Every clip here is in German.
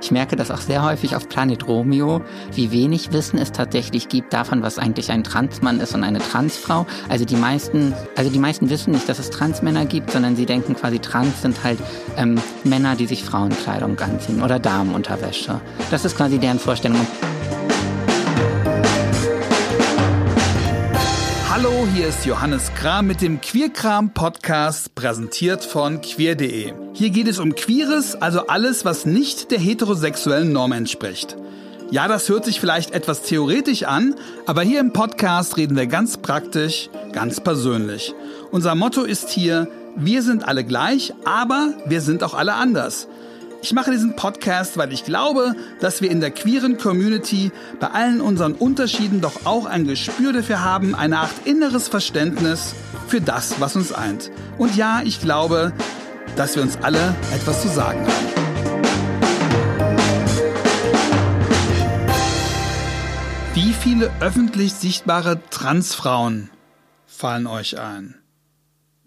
Ich merke das auch sehr häufig auf Planet Romeo, wie wenig Wissen es tatsächlich gibt davon, was eigentlich ein Transmann ist und eine Transfrau. Also die meisten, also die meisten wissen nicht, dass es Transmänner gibt, sondern sie denken quasi, Trans sind halt ähm, Männer, die sich Frauenkleidung anziehen oder Damenunterwäsche. Das ist quasi deren Vorstellung. Hallo, hier ist Johannes Kram mit dem Queerkram Podcast, präsentiert von queer.de. Hier geht es um Queeres, also alles, was nicht der heterosexuellen Norm entspricht. Ja, das hört sich vielleicht etwas theoretisch an, aber hier im Podcast reden wir ganz praktisch, ganz persönlich. Unser Motto ist hier, wir sind alle gleich, aber wir sind auch alle anders. Ich mache diesen Podcast, weil ich glaube, dass wir in der queeren Community bei allen unseren Unterschieden doch auch ein Gespür dafür haben, eine Art inneres Verständnis für das, was uns eint. Und ja, ich glaube, dass wir uns alle etwas zu sagen haben. Wie viele öffentlich sichtbare Transfrauen fallen euch ein?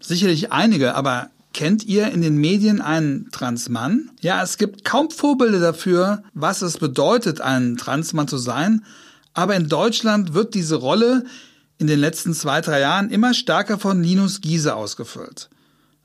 Sicherlich einige, aber Kennt ihr in den Medien einen Transmann? Ja, es gibt kaum Vorbilder dafür, was es bedeutet, ein Transmann zu sein. Aber in Deutschland wird diese Rolle in den letzten zwei, drei Jahren immer stärker von Linus Giese ausgefüllt.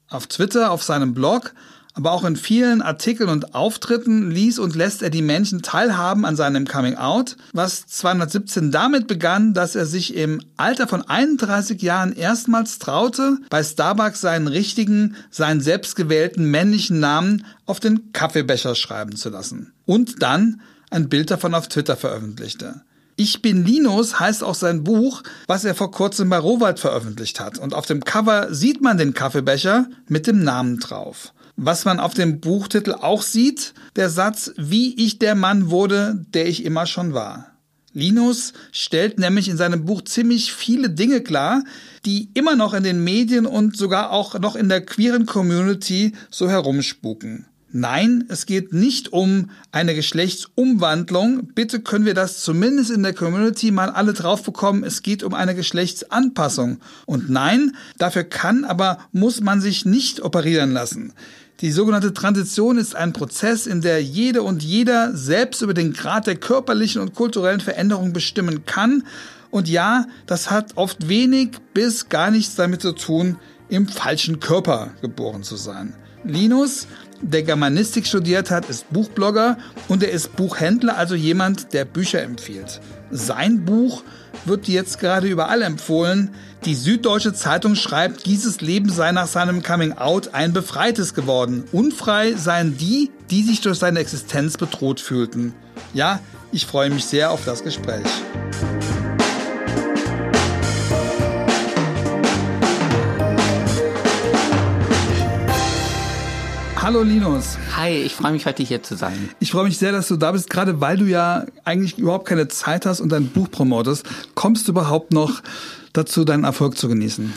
Auf Twitter, auf seinem Blog aber auch in vielen Artikeln und Auftritten ließ und lässt er die Menschen teilhaben an seinem Coming Out, was 217 damit begann, dass er sich im Alter von 31 Jahren erstmals traute, bei Starbucks seinen richtigen, seinen selbstgewählten männlichen Namen auf den Kaffeebecher schreiben zu lassen. Und dann ein Bild davon auf Twitter veröffentlichte. Ich bin Linus heißt auch sein Buch, was er vor kurzem bei Rowald veröffentlicht hat. Und auf dem Cover sieht man den Kaffeebecher mit dem Namen drauf. Was man auf dem Buchtitel auch sieht, der Satz, wie ich der Mann wurde, der ich immer schon war. Linus stellt nämlich in seinem Buch ziemlich viele Dinge klar, die immer noch in den Medien und sogar auch noch in der queeren Community so herumspuken. Nein, es geht nicht um eine Geschlechtsumwandlung. Bitte können wir das zumindest in der Community mal alle drauf bekommen. Es geht um eine Geschlechtsanpassung. Und nein, dafür kann, aber muss man sich nicht operieren lassen. Die sogenannte Transition ist ein Prozess, in der jede und jeder selbst über den Grad der körperlichen und kulturellen Veränderung bestimmen kann. Und ja, das hat oft wenig bis gar nichts damit zu tun, im falschen Körper geboren zu sein. Linus, der Germanistik studiert hat, ist Buchblogger und er ist Buchhändler, also jemand, der Bücher empfiehlt. Sein Buch wird jetzt gerade überall empfohlen. Die Süddeutsche Zeitung schreibt, dieses Leben sei nach seinem Coming Out ein befreites geworden. Unfrei seien die, die sich durch seine Existenz bedroht fühlten. Ja, ich freue mich sehr auf das Gespräch. Hallo Linus. Hi, ich freue mich heute hier zu sein. Ich freue mich sehr, dass du da bist, gerade weil du ja eigentlich überhaupt keine Zeit hast und dein Buch promotest. Kommst du überhaupt noch dazu, deinen Erfolg zu genießen?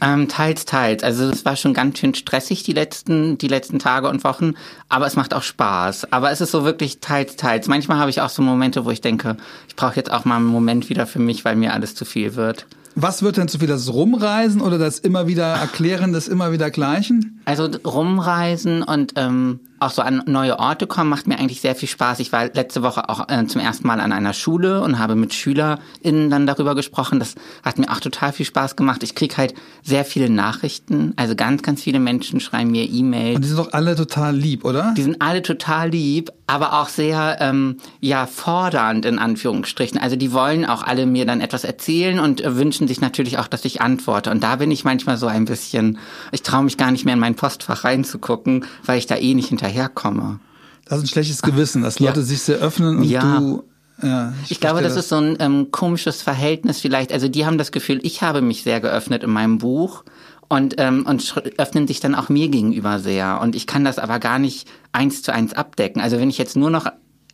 Ähm, teils, teils. Also es war schon ganz schön stressig die letzten, die letzten Tage und Wochen, aber es macht auch Spaß. Aber es ist so wirklich teils, teils. Manchmal habe ich auch so Momente, wo ich denke, ich brauche jetzt auch mal einen Moment wieder für mich, weil mir alles zu viel wird. Was wird denn zu viel? Das Rumreisen oder das immer wieder Erklären des immer wieder Gleichen? Also Rumreisen und ähm, auch so an neue Orte kommen, macht mir eigentlich sehr viel Spaß. Ich war letzte Woche auch äh, zum ersten Mal an einer Schule und habe mit SchülerInnen dann darüber gesprochen. Das hat mir auch total viel Spaß gemacht. Ich krieg halt sehr viele Nachrichten. Also ganz, ganz viele Menschen schreiben mir E-Mails. Und die sind doch alle total lieb, oder? Die sind alle total lieb, aber auch sehr ähm, ja fordernd in Anführungsstrichen. Also die wollen auch alle mir dann etwas erzählen und äh, wünschen sich natürlich auch, dass ich antworte. Und da bin ich manchmal so ein bisschen, ich traue mich gar nicht mehr in mein Postfach reinzugucken, weil ich da eh nicht hinterher hinterherkomme. Das ist ein schlechtes Gewissen, dass Leute ja. sich sehr öffnen und ja. du ja, ich, ich glaube, das, das, ist so ein ähm, komisches Verhältnis vielleicht. Also die haben das Gefühl, ich habe mich sehr geöffnet in meinem Buch und, ähm, und öffnen sich dann auch mir gegenüber sehr. Und ich kann das aber gar nicht eins zu eins abdecken. Also wenn ich jetzt nur noch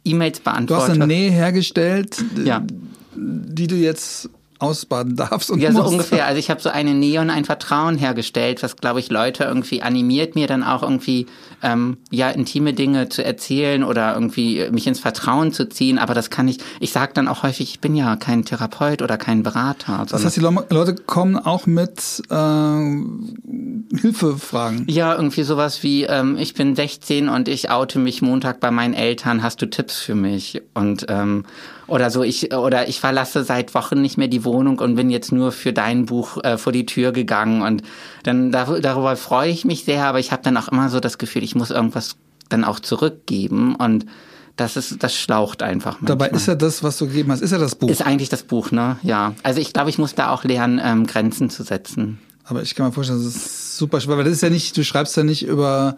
E-Mails beantworte. Du hast eine Nähe hergestellt, ja. die du jetzt ausbaden darfst und Ja, musst. so ungefähr. Also ich habe so eine Nähe und ein Vertrauen hergestellt, was, glaube ich, Leute irgendwie animiert, mir dann auch irgendwie ähm, ja intime Dinge zu erzählen oder irgendwie mich ins Vertrauen zu ziehen. Aber das kann ich, ich sage dann auch häufig, ich bin ja kein Therapeut oder kein Berater. Das heißt, die Leute kommen auch mit äh, Hilfefragen. Ja, irgendwie sowas wie, ähm, ich bin 16 und ich oute mich Montag bei meinen Eltern, hast du Tipps für mich? Und ähm, oder so, ich oder ich verlasse seit Wochen nicht mehr die Wohnung und bin jetzt nur für dein Buch äh, vor die Tür gegangen. Und dann dar darüber freue ich mich sehr, aber ich habe dann auch immer so das Gefühl, ich muss irgendwas dann auch zurückgeben und das ist, das schlaucht einfach manchmal. Dabei ist ja das, was du gegeben hast, ist ja das Buch. ist eigentlich das Buch, ne? Ja. Also ich glaube, ich muss da auch lernen, ähm, Grenzen zu setzen. Aber ich kann mir vorstellen, das ist super schwer, weil das ist ja nicht, du schreibst ja nicht über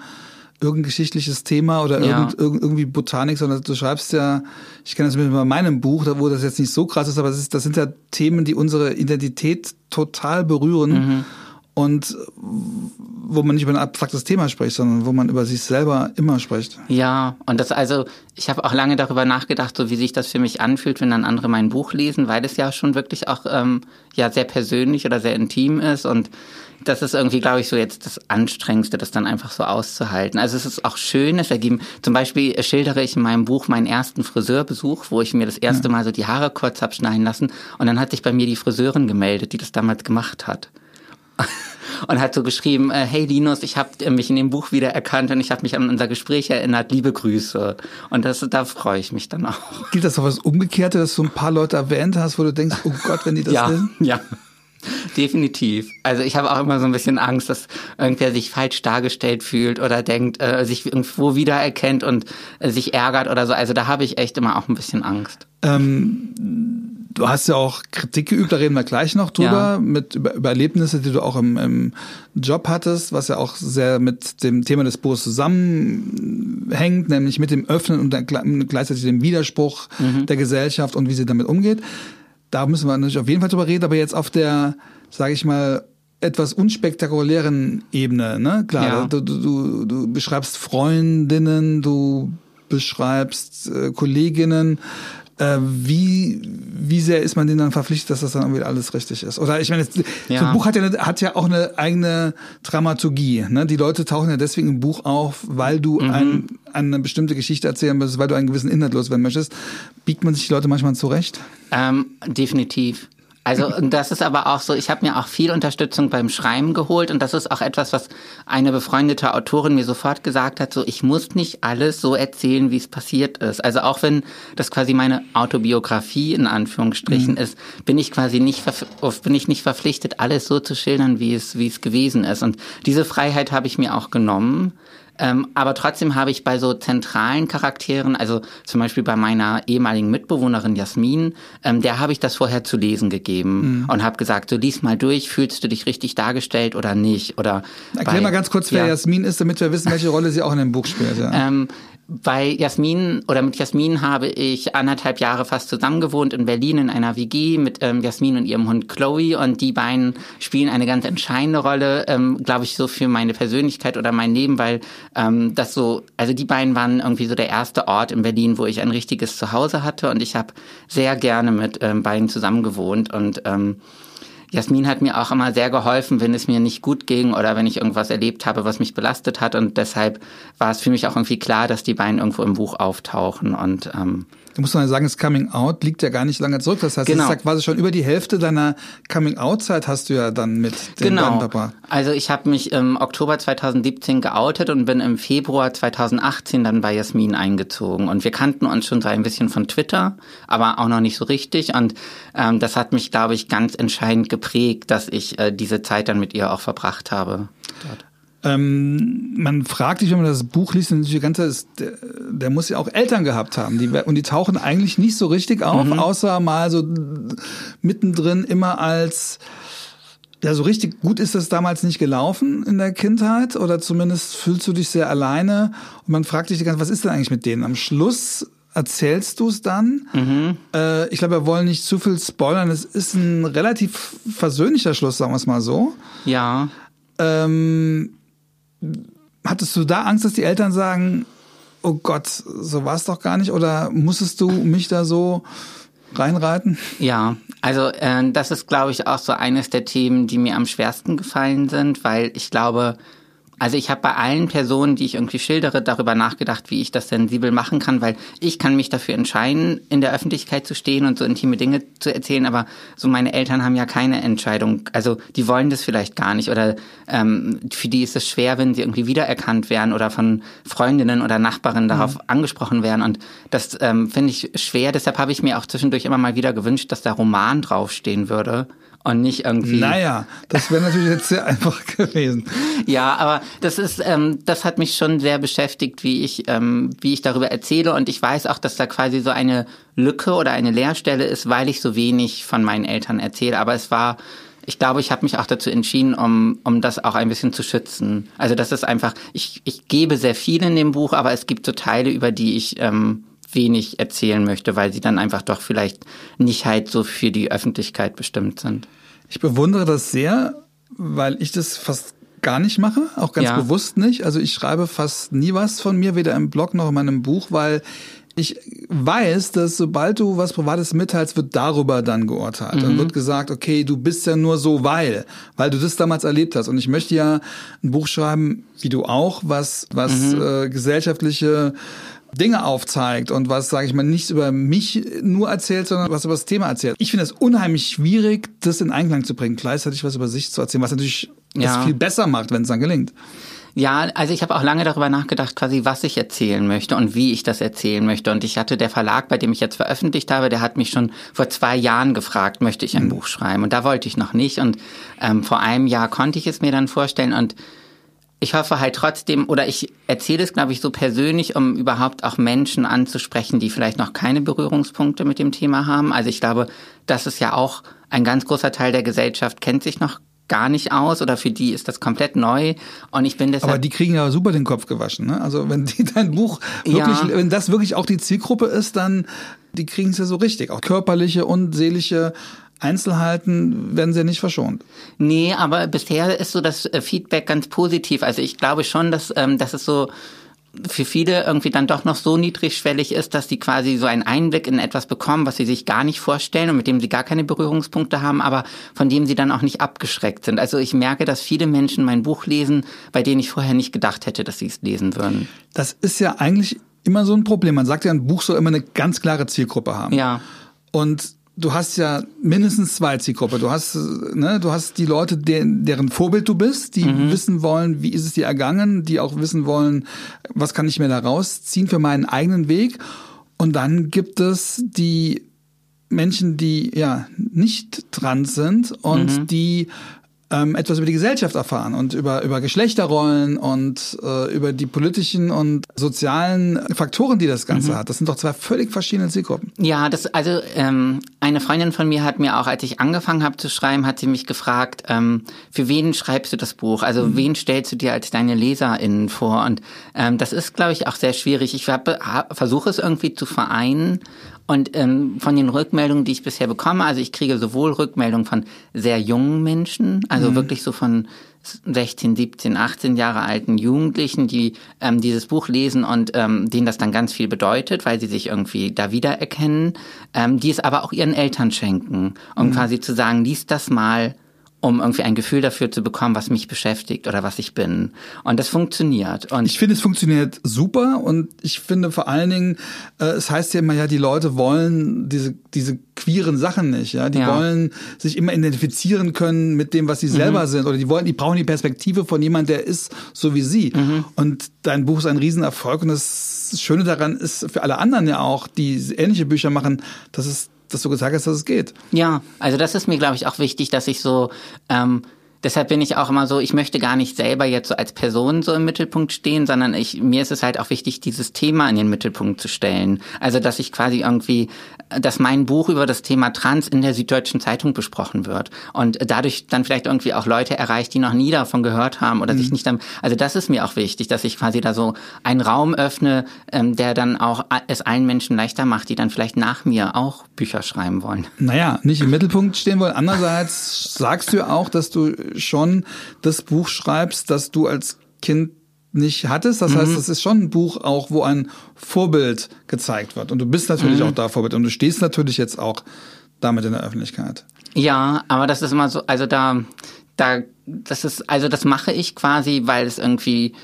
irgendein geschichtliches Thema oder Ja. irgend, irgend, irgendwie Botanik, sondern du schreibst ja, ich kenne das mit meinem Buch, da wo das jetzt nicht so krass ist, aber das, ist, das sind ja Themen, die unsere Identität total berühren Mhm. Und wo man nicht über ein abstraktes Thema spricht, sondern wo man über sich selber immer spricht. Ja, und das also, ich habe auch lange darüber nachgedacht, so wie sich das für mich anfühlt, wenn dann andere mein Buch lesen, weil es ja schon wirklich auch ähm, ja sehr persönlich oder sehr intim ist und das ist irgendwie, glaube ich, so jetzt das Anstrengendste, das dann einfach so auszuhalten. Also es ist auch schön, es ergeben, zum Beispiel schildere ich in meinem Buch meinen ersten Friseurbesuch, wo ich mir das erste Mal so die Haare kurz hab schneiden lassen und dann hat sich bei mir die Friseurin gemeldet, die das damals gemacht hat und hat so geschrieben, äh, hey Linus, ich habe mich in dem Buch wiedererkannt und ich habe mich an unser Gespräch erinnert, liebe Grüße. Und das, da freue ich mich dann auch. Gilt das auch was Umgekehrte, dass du ein paar Leute erwähnt hast, wo du denkst, oh Gott, wenn die das ja, lesen? ja. Definitiv. Also ich habe auch immer so ein bisschen Angst, dass irgendwer sich falsch dargestellt fühlt oder denkt, äh, sich irgendwo wiedererkennt und äh, sich ärgert oder so. Also da habe ich echt immer auch ein bisschen Angst. Ähm, du hast ja auch Kritik geübt, da reden wir gleich noch drüber, Ja. mit über, über Erlebnisse, die du auch im, im Job hattest, was ja auch sehr mit dem Thema des Buches zusammenhängt, nämlich mit dem Öffnen und der, gleichzeitig dem Widerspruch der Gesellschaft und wie sie damit umgeht. Da müssen wir natürlich auf jeden Fall drüber reden, aber jetzt auf der, sage ich mal, etwas unspektakulären Ebene, ne? Klar, Ja. du, du, du, du beschreibst Freundinnen, du beschreibst äh, Kolleginnen. Äh, wie, wie sehr ist man denen dann verpflichtet, dass das dann irgendwie alles richtig ist? Oder ich meine, jetzt, so Ja. ein Buch hat ja, hat ja auch eine eigene Dramaturgie. Ne? Die Leute tauchen ja deswegen im Buch auf, weil du Mhm. ein, eine bestimmte Geschichte erzählen möchtest, weil du einen gewissen Inhalt loswerden möchtest. Biegt man sich die Leute manchmal zurecht? Ähm, definitiv. Also und das ist aber auch so, ich habe mir auch viel Unterstützung beim Schreiben geholt und das ist auch etwas, was eine befreundete Autorin mir sofort gesagt hat, so ich muss nicht alles so erzählen, wie es passiert ist. Also auch wenn das quasi meine Autobiografie in Anführungsstrichen ist, bin ich quasi nicht bin ich nicht verpflichtet, alles so zu schildern, wie es wie es gewesen ist. Und diese Freiheit habe ich mir auch genommen. Ähm, aber trotzdem habe ich bei so zentralen Charakteren, also zum Beispiel bei meiner ehemaligen Mitbewohnerin Jasmin, ähm, der habe ich das vorher zu lesen gegeben und habe gesagt, so lies mal durch, fühlst du dich richtig dargestellt oder nicht? Oder Erklär bei- mal ganz kurz, wer ja. Jasmin ist, damit wir wissen, welche Rolle sie auch in dem Buch spielt. Ja. Ähm, bei Jasmin oder mit Jasmin habe ich anderthalb Jahre fast zusammengewohnt in Berlin in einer WG mit ähm, Jasmin und ihrem Hund Chloe. Und die beiden spielen eine ganz entscheidende Rolle, ähm, glaube ich, so für meine Persönlichkeit oder mein Leben, weil ähm, das so, also die beiden waren irgendwie so der erste Ort in Berlin, wo ich ein richtiges Zuhause hatte. Und ich habe sehr gerne mit ähm, beiden zusammengewohnt. Und ähm, Jasmin hat mir auch immer sehr geholfen, wenn es mir nicht gut ging oder wenn ich irgendwas erlebt habe, was mich belastet hat. Und deshalb war es für mich auch irgendwie klar, dass die beiden irgendwo im Buch auftauchen. Und ähm, Du musst mal sagen, das Coming Out liegt ja gar nicht lange zurück. Das heißt, Genau. das ist ja quasi schon über die Hälfte deiner Coming Out-Zeit hast du ja dann mit dem genau. Papa. Also ich habe mich im Oktober 2017 geoutet und bin im Februar 2018 dann bei Jasmin eingezogen. Und wir kannten uns schon so ein bisschen von Twitter, aber auch noch nicht so richtig. Und ähm, das hat mich, glaube ich, ganz entscheidend geprägt, dass ich äh, diese Zeit dann mit ihr auch verbracht habe. Dort. Ähm, man fragt sich, wenn man das Buch liest, natürlich die ganze ist, der, der muss ja auch Eltern gehabt haben. Die, und die tauchen eigentlich nicht so richtig auf, außer mal so mittendrin immer als ja, so richtig gut ist das damals nicht gelaufen in der Kindheit oder zumindest fühlst du dich sehr alleine und man fragt sich die ganze Zeit, was ist denn eigentlich mit denen? Am Schluss erzählst du es dann. Äh, ich glaube, wir wollen nicht zu viel spoilern. Es ist ein relativ versöhnlicher Schluss, sagen wir es mal so. Ja. Ähm, hattest du da Angst, dass die Eltern sagen, oh Gott, so war es doch gar nicht? Oder musstest du mich da so reinreiten? Ja, also äh, das ist, glaube ich, auch so eines der Themen, die mir am schwersten gefallen sind, weil ich glaube, also ich habe bei allen Personen, die ich irgendwie schildere, darüber nachgedacht, wie ich das sensibel machen kann, weil ich kann mich dafür entscheiden, in der Öffentlichkeit zu stehen und so intime Dinge zu erzählen, aber so meine Eltern haben ja keine Entscheidung. Also die wollen das vielleicht gar nicht oder ähm, für die ist es schwer, wenn sie irgendwie wiedererkannt werden oder von Freundinnen oder Nachbarinnen darauf mhm. angesprochen werden. Und das ähm, finde ich schwer. Deshalb habe ich mir auch zwischendurch immer mal wieder gewünscht, dass da Roman draufstehen würde und nicht irgendwie. Naja, das wäre natürlich jetzt sehr einfach gewesen. Ja, aber das ist, ähm, das hat mich schon sehr beschäftigt, wie ich, ähm, wie ich darüber erzähle und ich weiß auch, dass da quasi so eine Lücke oder eine Leerstelle ist, weil ich so wenig von meinen Eltern erzähle. Aber es war, ich glaube, ich habe mich auch dazu entschieden, um, um das auch ein bisschen zu schützen. Also das ist einfach, ich, ich gebe sehr viel in dem Buch, aber es gibt so Teile, über die ich ähm, wenig erzählen möchte, weil sie dann einfach doch vielleicht nicht halt so für die Öffentlichkeit bestimmt sind. Ich bewundere das sehr, weil ich das fast gar nicht mache, auch ganz ja. bewusst nicht. Also ich schreibe fast nie was von mir, weder im Blog noch in meinem Buch, weil ich weiß, dass sobald du was Privates mitteilst, wird darüber dann geurteilt. Mhm. Dann wird gesagt, okay, du bist ja nur so, weil, weil du das damals erlebt hast. Und ich möchte ja ein Buch schreiben, wie du auch, was, was mhm. äh, gesellschaftliche Dinge aufzeigt und was, sage ich mal, nichts über mich nur erzählt, sondern was über das Thema erzählt. Ich finde es unheimlich schwierig, das in Einklang zu bringen, gleichzeitig was über sich zu erzählen, was natürlich ja. das viel besser macht, wenn es dann gelingt. Ja, also ich habe auch lange darüber nachgedacht, quasi was ich erzählen möchte und wie ich das erzählen möchte. Und ich hatte der Verlag, bei dem ich jetzt veröffentlicht habe, der hat mich schon vor zwei Jahren gefragt, möchte ich ein mhm. Buch schreiben? Und da wollte ich noch nicht. Und ähm, vor einem Jahr konnte ich es mir dann vorstellen. Und ich hoffe halt trotzdem, oder ich erzähle es, glaube ich, so persönlich, um überhaupt auch Menschen anzusprechen, die vielleicht noch keine Berührungspunkte mit dem Thema haben. Also ich glaube, das ist ja auch ein ganz großer Teil der Gesellschaft, kennt sich noch gar nicht aus oder für die ist das komplett neu und ich bin deshalb aber die kriegen ja super den Kopf gewaschen ne also wenn die dein Buch wirklich ja. wenn das wirklich auch die Zielgruppe ist dann die kriegen es ja so richtig auch körperliche und seelische Einzelheiten werden sie ja nicht verschont. Nee, aber bisher ist so das äh, Feedback ganz positiv. Also ich glaube schon, dass, ähm, dass es so für viele irgendwie dann doch noch so niedrigschwellig ist, dass sie quasi so einen Einblick in etwas bekommen, was sie sich gar nicht vorstellen und mit dem sie gar keine Berührungspunkte haben, aber von dem sie dann auch nicht abgeschreckt sind. Also ich merke, dass viele Menschen mein Buch lesen, bei denen ich vorher nicht gedacht hätte, dass sie es lesen würden. Das ist ja eigentlich immer so ein Problem. Man sagt ja, ein Buch soll immer eine ganz klare Zielgruppe haben. Ja. Und du hast ja mindestens zwei Zielgruppe. Du hast, ne, du hast die Leute, deren, deren Vorbild du bist, die mhm. wissen wollen, wie ist es dir ergangen, die auch wissen wollen, was kann ich mir da rausziehen für meinen eigenen Weg. Und dann gibt es die Menschen, die ja nicht trans sind und mhm. die ähm, etwas über die Gesellschaft erfahren und über, über Geschlechterrollen und äh, über die politischen und sozialen Faktoren, die das Ganze mhm. hat. Das sind doch zwei völlig verschiedene Zielgruppen. Ja, das also ähm, eine Freundin von mir hat mir auch, als ich angefangen habe zu schreiben, hat sie mich gefragt, ähm, für wen schreibst du das Buch? Also mhm. wen stellst du dir als deine LeserInnen vor? Und ähm, das ist, glaube ich, auch sehr schwierig. Ich versuche es irgendwie zu vereinen und ähm, von den Rückmeldungen, die ich bisher bekomme, also ich kriege sowohl Rückmeldungen von sehr jungen Menschen, also mhm. wirklich so von 16, 17, 18 Jahre alten Jugendlichen, die ähm, dieses Buch lesen und ähm, denen das dann ganz viel bedeutet, weil sie sich irgendwie da wiedererkennen, ähm, die es aber auch ihren Eltern schenken, um mhm. quasi zu sagen, liest das mal um irgendwie ein Gefühl dafür zu bekommen, was mich beschäftigt oder was ich bin. Und das funktioniert. Und ich finde, es funktioniert super und ich finde vor allen Dingen, äh, es heißt ja immer, ja, die Leute wollen diese, diese queeren Sachen nicht, ja. Die ja. wollen sich immer identifizieren können mit dem, was sie selber mhm. sind. Oder die wollen, die brauchen die Perspektive von jemand, der ist so wie sie. Mhm. Und dein Buch ist ein Riesenerfolg und das Schöne daran ist für alle anderen ja auch, die ähnliche Bücher machen, dass es dass du gesagt hast, dass es geht. Ja, also das ist mir, glaube ich, auch wichtig, dass ich so ähm, deshalb bin ich auch immer so, ich möchte gar nicht selber jetzt so als Person so im Mittelpunkt stehen, sondern ich, mir ist es halt auch wichtig, dieses Thema in den Mittelpunkt zu stellen. Also, dass ich quasi irgendwie, dass mein Buch über das Thema Trans in der Süddeutschen Zeitung besprochen wird und dadurch dann vielleicht irgendwie auch Leute erreicht, die noch nie davon gehört haben oder mhm. sich nicht dann, also das ist mir auch wichtig, dass ich quasi da so einen Raum öffne, ähm, der dann auch es allen Menschen leichter macht, die dann vielleicht nach mir auch Bücher schreiben wollen. Naja, nicht im Mittelpunkt stehen wollen. Andererseits sagst du auch, dass du schon das Buch schreibst, das du als Kind nicht hattest. Das mhm. heißt, das ist schon ein Buch auch, wo ein Vorbild gezeigt wird. Und du bist natürlich mhm. auch da Vorbild. Und du stehst natürlich jetzt auch damit in der Öffentlichkeit. Ja, aber das ist immer so, also da, da, das ist, also das mache ich quasi, weil es irgendwie,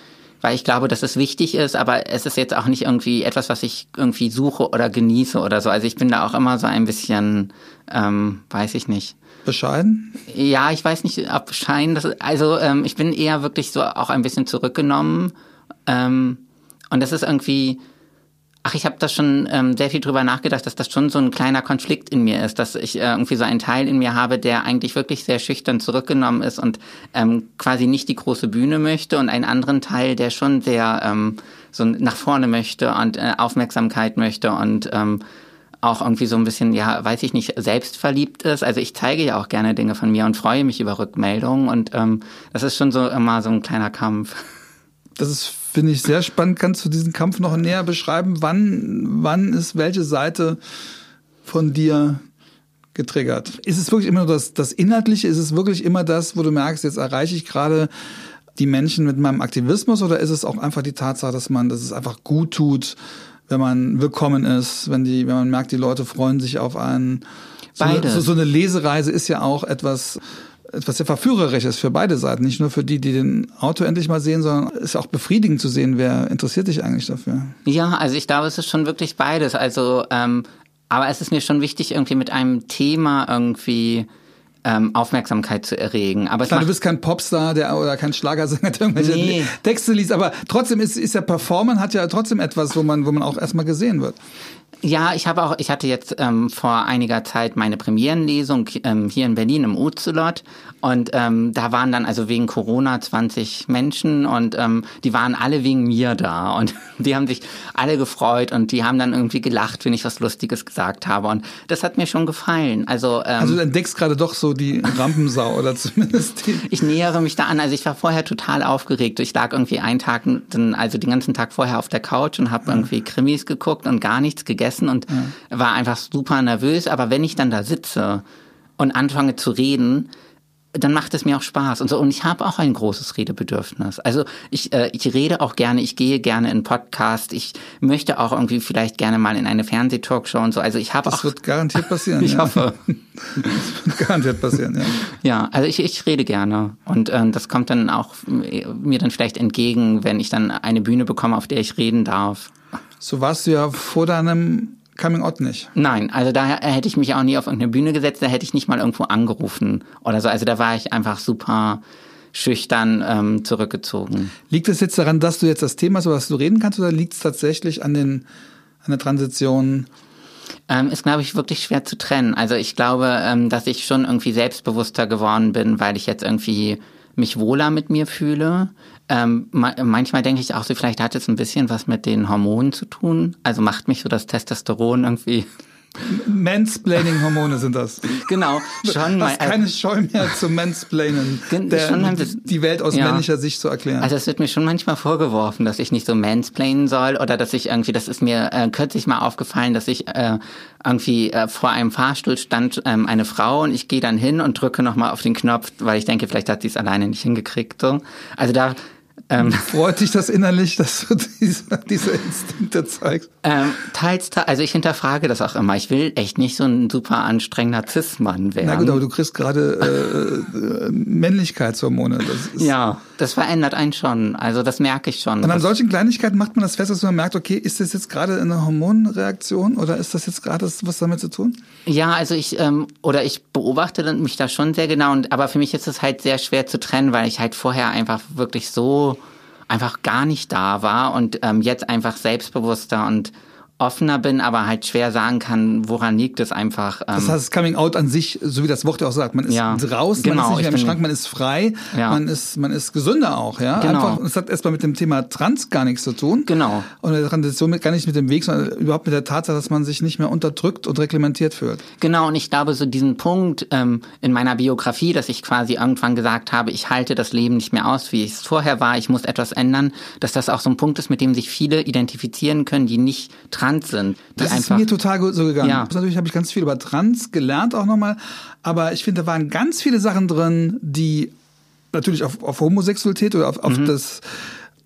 weil ich glaube, dass es wichtig ist, aber es ist jetzt auch nicht irgendwie etwas, was ich irgendwie suche oder genieße oder so. Also ich bin da auch immer so ein bisschen, ähm, weiß ich nicht. Bescheiden? Ja, ich weiß nicht, ob bescheiden. Das also ähm, ich bin eher wirklich so auch ein bisschen zurückgenommen. Ähm, und das ist irgendwie, Ach, ich habe da schon ähm, sehr viel drüber nachgedacht, dass das schon so ein kleiner Konflikt in mir ist, dass ich äh, irgendwie so einen Teil in mir habe, der eigentlich wirklich sehr schüchtern zurückgenommen ist und ähm, quasi nicht die große Bühne möchte und einen anderen Teil, der schon sehr ähm, so nach vorne möchte und äh, Aufmerksamkeit möchte und ähm, auch irgendwie so ein bisschen, ja, weiß ich nicht, selbstverliebt ist. Also ich zeige ja auch gerne Dinge von mir und freue mich über Rückmeldungen und ähm, das ist schon so immer so ein kleiner Kampf. Das ist finde ich sehr spannend. Kannst du diesen Kampf noch näher beschreiben? Wann, wann ist welche Seite von dir getriggert? Ist es wirklich immer nur das, das Inhaltliche? Ist es wirklich immer das, wo du merkst, jetzt erreiche ich gerade die Menschen mit meinem Aktivismus oder ist es auch einfach die Tatsache, dass man, dass es einfach gut tut, wenn man willkommen ist, wenn die, wenn man merkt, die Leute freuen sich auf einen? So Eine, so, so eine Lesereise ist ja auch etwas, etwas sehr verführerisches für beide Seiten. Nicht nur für die, die den Auto endlich mal sehen, sondern es ist auch befriedigend zu sehen, wer interessiert sich eigentlich dafür. Ja, also ich glaube, es ist schon wirklich beides. Also, ähm, aber es ist mir schon wichtig, irgendwie mit einem Thema irgendwie ähm, Aufmerksamkeit zu erregen. Aber Klar, du bist kein Popstar der, oder kein Schlagersänger, der irgendwelche nee. Texte liest, aber trotzdem ist, ist ja Performen hat ja trotzdem etwas, wo man, wo man auch erstmal gesehen wird. Ja, ich habe auch, ich hatte jetzt ähm, vor einiger Zeit meine Premierenlesung ähm, hier in Berlin im Ocelot und ähm, da waren dann also wegen Corona 20 Menschen und ähm, die waren alle wegen mir da und die haben sich alle gefreut und die haben dann irgendwie gelacht, wenn ich was Lustiges gesagt habe und das hat mir schon gefallen. Also, ähm, also du entdeckst gerade doch so die Rampensau oder zumindest die. Ich nähere mich da an. Also ich war vorher total aufgeregt. Ich lag irgendwie einen Tag, also den ganzen Tag vorher auf der Couch und habe irgendwie Krimis geguckt und gar nichts gegessen und ja. war einfach super nervös. Aber wenn ich dann da sitze und anfange zu reden, dann macht es mir auch Spaß und so. Und ich habe auch ein großes Redebedürfnis. Also ich, äh, ich rede auch gerne, ich gehe gerne in Podcast, ich möchte auch irgendwie vielleicht gerne mal in eine Fernsehtalkshow und so. Also ich habe auch. Das wird garantiert passieren. ich ja. hoffe. Das wird garantiert passieren, ja. Ja, also ich, ich rede gerne. Und äh, das kommt dann auch mir dann vielleicht entgegen, wenn ich dann eine Bühne bekomme, auf der ich reden darf. So warst du ja vor deinem Coming Out nicht. Nein, also da hätte ich mich auch nie auf irgendeine Bühne gesetzt, da hätte ich nicht mal irgendwo angerufen oder so. Also da war ich einfach super schüchtern ähm, zurückgezogen. Liegt es jetzt daran, dass du jetzt das Thema hast, über das du reden kannst, oder liegt es tatsächlich an, den, an der Transition? Ähm, ist, glaube ich, wirklich schwer zu trennen. Also ich glaube, ähm, dass ich schon irgendwie selbstbewusster geworden bin, weil ich jetzt irgendwie mich wohler mit mir fühle. Ähm, manchmal denke ich auch so, vielleicht hat es ein bisschen was mit den Hormonen zu tun. Also macht mich so das Testosteron irgendwie Mansplaining-Hormone sind das. Genau, schon. Du hast keine Scheu mehr zum Mansplainen, der, schon, die Welt aus ja. männlicher Sicht zu erklären. Also es wird mir schon manchmal vorgeworfen, dass ich nicht so mansplainen soll oder dass ich irgendwie, das ist mir äh, kürzlich mal aufgefallen, dass ich äh, irgendwie äh, vor einem Fahrstuhl stand ähm, eine Frau und ich gehe dann hin und drücke nochmal auf den Knopf, weil ich denke, vielleicht hat sie es alleine nicht hingekriegt. So. Also da ähm, Freut dich das innerlich, dass du diese, diese Instinkte zeigst? Ähm, teils, also ich hinterfrage das auch immer. Ich will echt nicht so ein super anstrengender Cis-Mann werden. Na gut, aber du kriegst gerade äh, äh, Männlichkeitshormone. Das ja, das verändert einen schon. Also das merke ich schon. Und an solchen Kleinigkeiten macht man das fest, dass man merkt, okay, ist das jetzt gerade eine Hormonreaktion oder ist das jetzt gerade was damit zu tun? Ja, also ich ähm, oder ich beobachte mich da schon sehr genau. Und aber für mich ist es halt sehr schwer zu trennen, weil ich halt vorher einfach wirklich so einfach gar nicht da war und ähm, jetzt einfach selbstbewusster und offener bin, aber halt schwer sagen kann, woran liegt es einfach. Ähm das heißt, Coming Out an sich, so wie das Wort ja auch sagt, man ist ja, raus, genau, man ist nicht mehr im Schrank, man ist frei, ja. man ist man ist gesünder auch, ja. Genau. Einfach, es hat erstmal mit dem Thema Trans gar nichts zu tun. Genau. Und der Transition mit, gar nicht mit dem Weg, sondern überhaupt mit der Tatsache, dass man sich nicht mehr unterdrückt und reglementiert fühlt. Genau. Und ich glaube, so diesen Punkt ähm, in meiner Biografie, dass ich quasi irgendwann gesagt habe, ich halte das Leben nicht mehr aus, wie es vorher war, ich muss etwas ändern, dass das auch so ein Punkt ist, mit dem sich viele identifizieren können, die nicht trans trans sind. das einfach, ist mir total gut so gegangen. Ja. Natürlich habe ich ganz viel über Trans gelernt auch nochmal, aber ich finde, da waren ganz viele Sachen drin, die natürlich auf, auf Homosexualität oder auf, auf mhm. das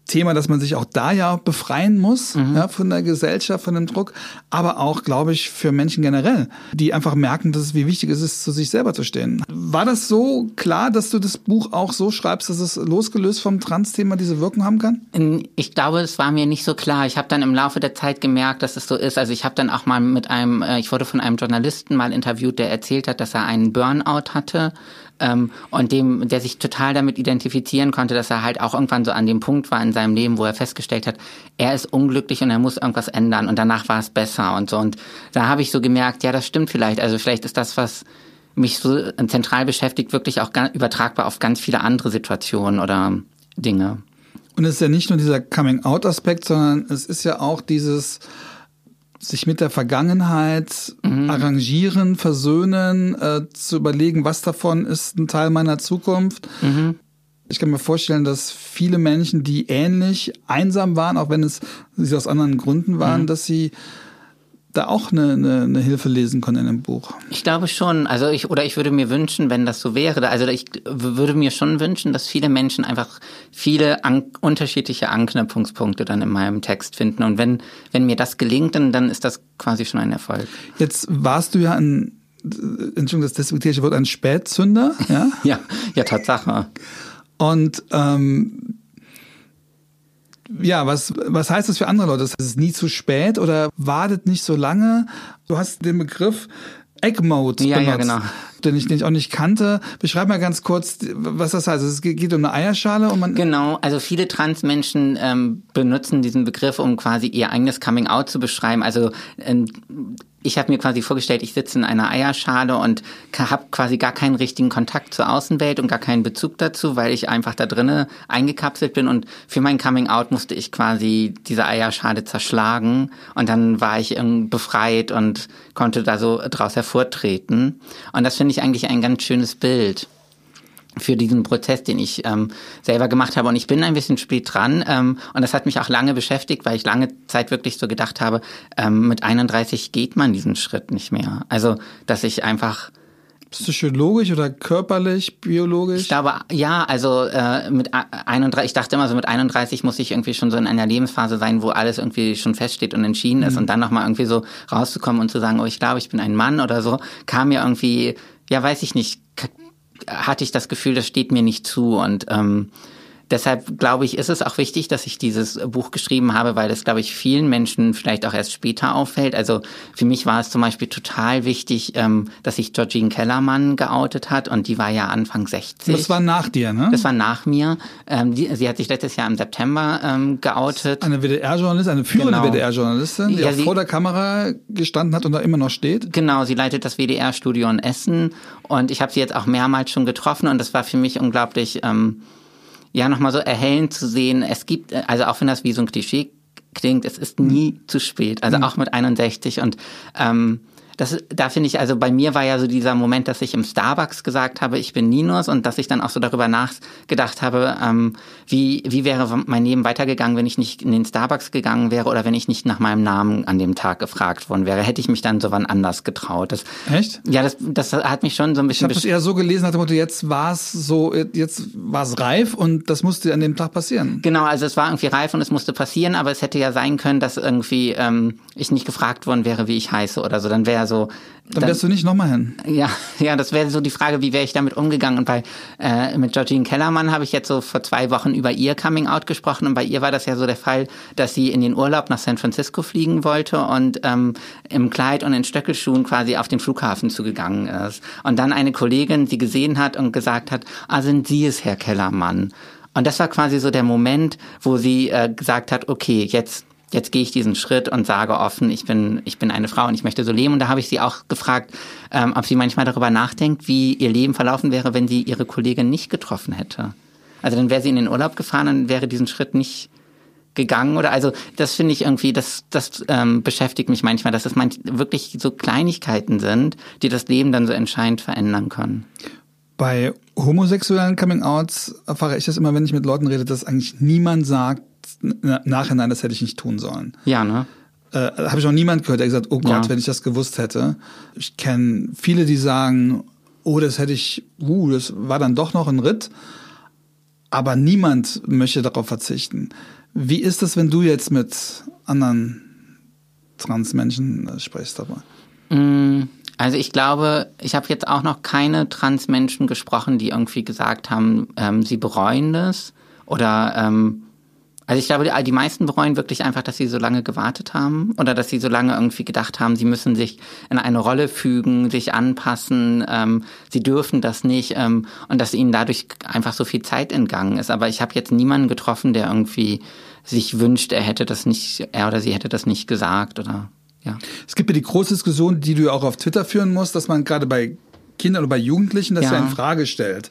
Thema, dass man sich auch da ja befreien muss Mhm. ja, von der Gesellschaft, von dem Druck, aber auch, glaube ich, für Menschen generell, die einfach merken, dass es, wie wichtig es ist, zu sich selber zu stehen. War das so klar, dass du das Buch auch so schreibst, dass es losgelöst vom Trans-Thema diese Wirkung haben kann? Ich glaube, es war mir nicht so klar. Ich habe dann im Laufe der Zeit gemerkt, dass es so ist. Also ich habe dann auch mal mit einem, äh, ich wurde von einem Journalisten mal interviewt, der erzählt hat, dass er einen Burnout hatte ähm, und dem, der sich total damit identifizieren konnte, dass er halt auch irgendwann so an dem Punkt war in seinem Leben, wo er festgestellt hat, er ist unglücklich und er muss irgendwas ändern und danach war es besser und so. Und da habe ich so gemerkt, ja, das stimmt vielleicht. Also vielleicht ist das, was mich so zentral beschäftigt, wirklich auch übertragbar auf ganz viele andere Situationen oder Dinge. Und es ist ja nicht nur dieser Coming-out-Aspekt, sondern es ist ja auch dieses sich mit der Vergangenheit arrangieren, versöhnen, äh, zu überlegen, was davon ist ein Teil meiner Zukunft. Ich kann mir vorstellen, dass viele Menschen, die ähnlich einsam waren, auch wenn es sie aus anderen Gründen waren, dass sie da auch eine, eine, eine Hilfe lesen können in dem Buch. Ich glaube schon, also ich oder ich würde mir wünschen, wenn das so wäre, also ich würde mir schon wünschen, dass viele Menschen einfach viele an, unterschiedliche Anknüpfungspunkte dann in meinem Text finden und wenn wenn mir das gelingt, dann dann ist das quasi schon ein Erfolg. Jetzt warst du ja ein, Entschuldigung, das despektierische Wort, ein Spätzünder, ja? Ja, ja Tatsache. Und ähm, ja, was, was heißt das für andere Leute? Ist es nie zu spät oder wartet nicht so lange? Du hast den Begriff Egg Mode Ja, benutzt, ja, genau. den, ich, den ich auch nicht kannte. Beschreib mal ganz kurz, was das heißt. Es geht geht um eine Eierschale und man Genau, also viele Transmenschen ähm, benutzen diesen Begriff, um quasi ihr eigenes Coming Out zu beschreiben. Also ähm, ich habe mir quasi vorgestellt, ich sitze in einer Eierschale und habe quasi gar keinen richtigen Kontakt zur Außenwelt und gar keinen Bezug dazu, weil ich einfach da drinnen eingekapselt bin. Und für mein Coming Out musste ich quasi diese Eierschale zerschlagen. Und dann war ich befreit und konnte da so draus hervortreten. Und das finde ich eigentlich ein ganz schönes Bild für diesen Prozess, den ich ähm, selber gemacht habe. Und ich bin ein bisschen spät dran. Ähm, und das hat mich auch lange beschäftigt, weil ich lange Zeit wirklich so gedacht habe, ähm, mit 31 geht man diesen Schritt nicht mehr. Also, dass ich einfach psychologisch oder körperlich, biologisch. ich glaube, ja, also äh, mit a- 31, ich dachte immer so, mit 31 muss ich irgendwie schon so in einer Lebensphase sein, wo alles irgendwie schon feststeht und entschieden ist und dann nochmal irgendwie so rauszukommen und zu sagen, oh, ich glaube, ich bin ein Mann oder so, kam mir irgendwie, ja, weiß ich nicht, hatte ich das Gefühl, das steht mir nicht zu. Und ähm, Deshalb glaube ich, ist es auch wichtig, dass ich dieses Buch geschrieben habe, weil es, glaube ich, vielen Menschen vielleicht auch erst später auffällt. Also für mich war es zum Beispiel total wichtig, ähm, dass sich Georgine Kellermann geoutet hat und die war ja Anfang 60. das war nach dir, ne? Das war nach mir. Ähm, die, sie hat sich letztes Jahr im September ähm, geoutet. eine WDR-Journalistin, eine führende Genau. WDR-Journalistin, die Ja, auch sie- vor der Kamera gestanden hat und da immer noch steht. Genau, sie leitet das WDR-Studio in Essen und ich habe sie jetzt auch mehrmals schon getroffen und das war für mich unglaublich, ähm, ja, nochmal so erhellend zu sehen. Es gibt, äh, also auch wenn das wie so ein Klischee klingt, es ist nie zu spät, also auch mit 61 und ähm, das, da finde ich, also bei mir war ja so dieser Moment, dass ich im Starbucks gesagt habe, ich bin Ninus und dass ich dann auch so darüber nachgedacht habe, ähm, wie, wie wäre mein Leben weitergegangen, wenn ich nicht in den Starbucks gegangen wäre oder wenn ich nicht nach meinem Namen an dem Tag gefragt worden wäre. Hätte ich mich dann so wann anders getraut. Das, Echt? ja, das, das hat mich schon so ein Ich bisschen habe das eher so gelesen, dem Motto, jetzt war es so, jetzt war es reif und das musste an dem Tag passieren. Genau, also es war irgendwie reif und es musste passieren, aber es hätte ja sein können, dass irgendwie ähm, ich nicht gefragt worden wäre, wie ich heiße oder so. Dann wäre so. Dann wärst du nicht nochmal hin. Ja, ja, das wäre so die Frage, wie wäre ich damit umgegangen? Und bei äh, mit Georgine Kellermann habe ich jetzt so vor zwei Wochen über ihr Coming Out gesprochen und bei ihr war das ja so der Fall, dass sie in den Urlaub nach San Francisco fliegen wollte und ähm, im Kleid und in Stöckelschuhen quasi auf den Flughafen zugegangen ist. Und dann eine Kollegin sie gesehen hat und gesagt hat, ah, sind Sie es, Herr Kellermann? Und das war quasi so der Moment, wo sie äh, gesagt hat, okay, jetzt jetzt gehe ich diesen Schritt und sage offen, ich bin, ich bin eine Frau und ich möchte so leben. Und da habe ich sie auch gefragt, ähm, ob sie manchmal darüber nachdenkt, wie ihr Leben verlaufen wäre, wenn sie ihre Kollegin nicht getroffen hätte. Also dann wäre sie in den Urlaub gefahren und wäre diesen Schritt nicht gegangen oder also das finde ich irgendwie das das ähm, beschäftigt mich manchmal dass es manch, wirklich so Kleinigkeiten sind die das Leben dann so entscheidend verändern können Bei homosexuellen Coming-Outs erfahre ich das immer, wenn ich mit Leuten rede, dass eigentlich niemand sagt, nachhinein, das hätte ich nicht tun sollen. ja ne Äh, Habe ich noch niemand gehört, der gesagt, oh Gott, Ja. wenn ich das gewusst hätte. Ich kenne viele, die sagen, oh, das hätte ich, uh, das war dann doch noch ein Ritt. aber niemand möchte darauf verzichten. Wie ist es, wenn du jetzt mit anderen Transmenschen sprichst darüber? Mm, also ich glaube, ich habe jetzt auch noch keine Transmenschen gesprochen, die irgendwie gesagt haben, ähm, sie bereuen das oder ähm, also ich glaube, die, die meisten bereuen wirklich einfach, dass sie so lange gewartet haben oder dass sie so lange irgendwie gedacht haben, sie müssen sich in eine Rolle fügen, sich anpassen, ähm, sie dürfen das nicht ähm, und dass ihnen dadurch einfach so viel Zeit entgangen ist. Aber ich habe jetzt niemanden getroffen, der irgendwie sich wünscht, er hätte das nicht, er oder sie hätte das nicht gesagt oder ja. Es gibt ja die große Diskussion, die du auch auf Twitter führen musst, dass man gerade bei Kindern oder bei Jugendlichen das ja, ja in Frage stellt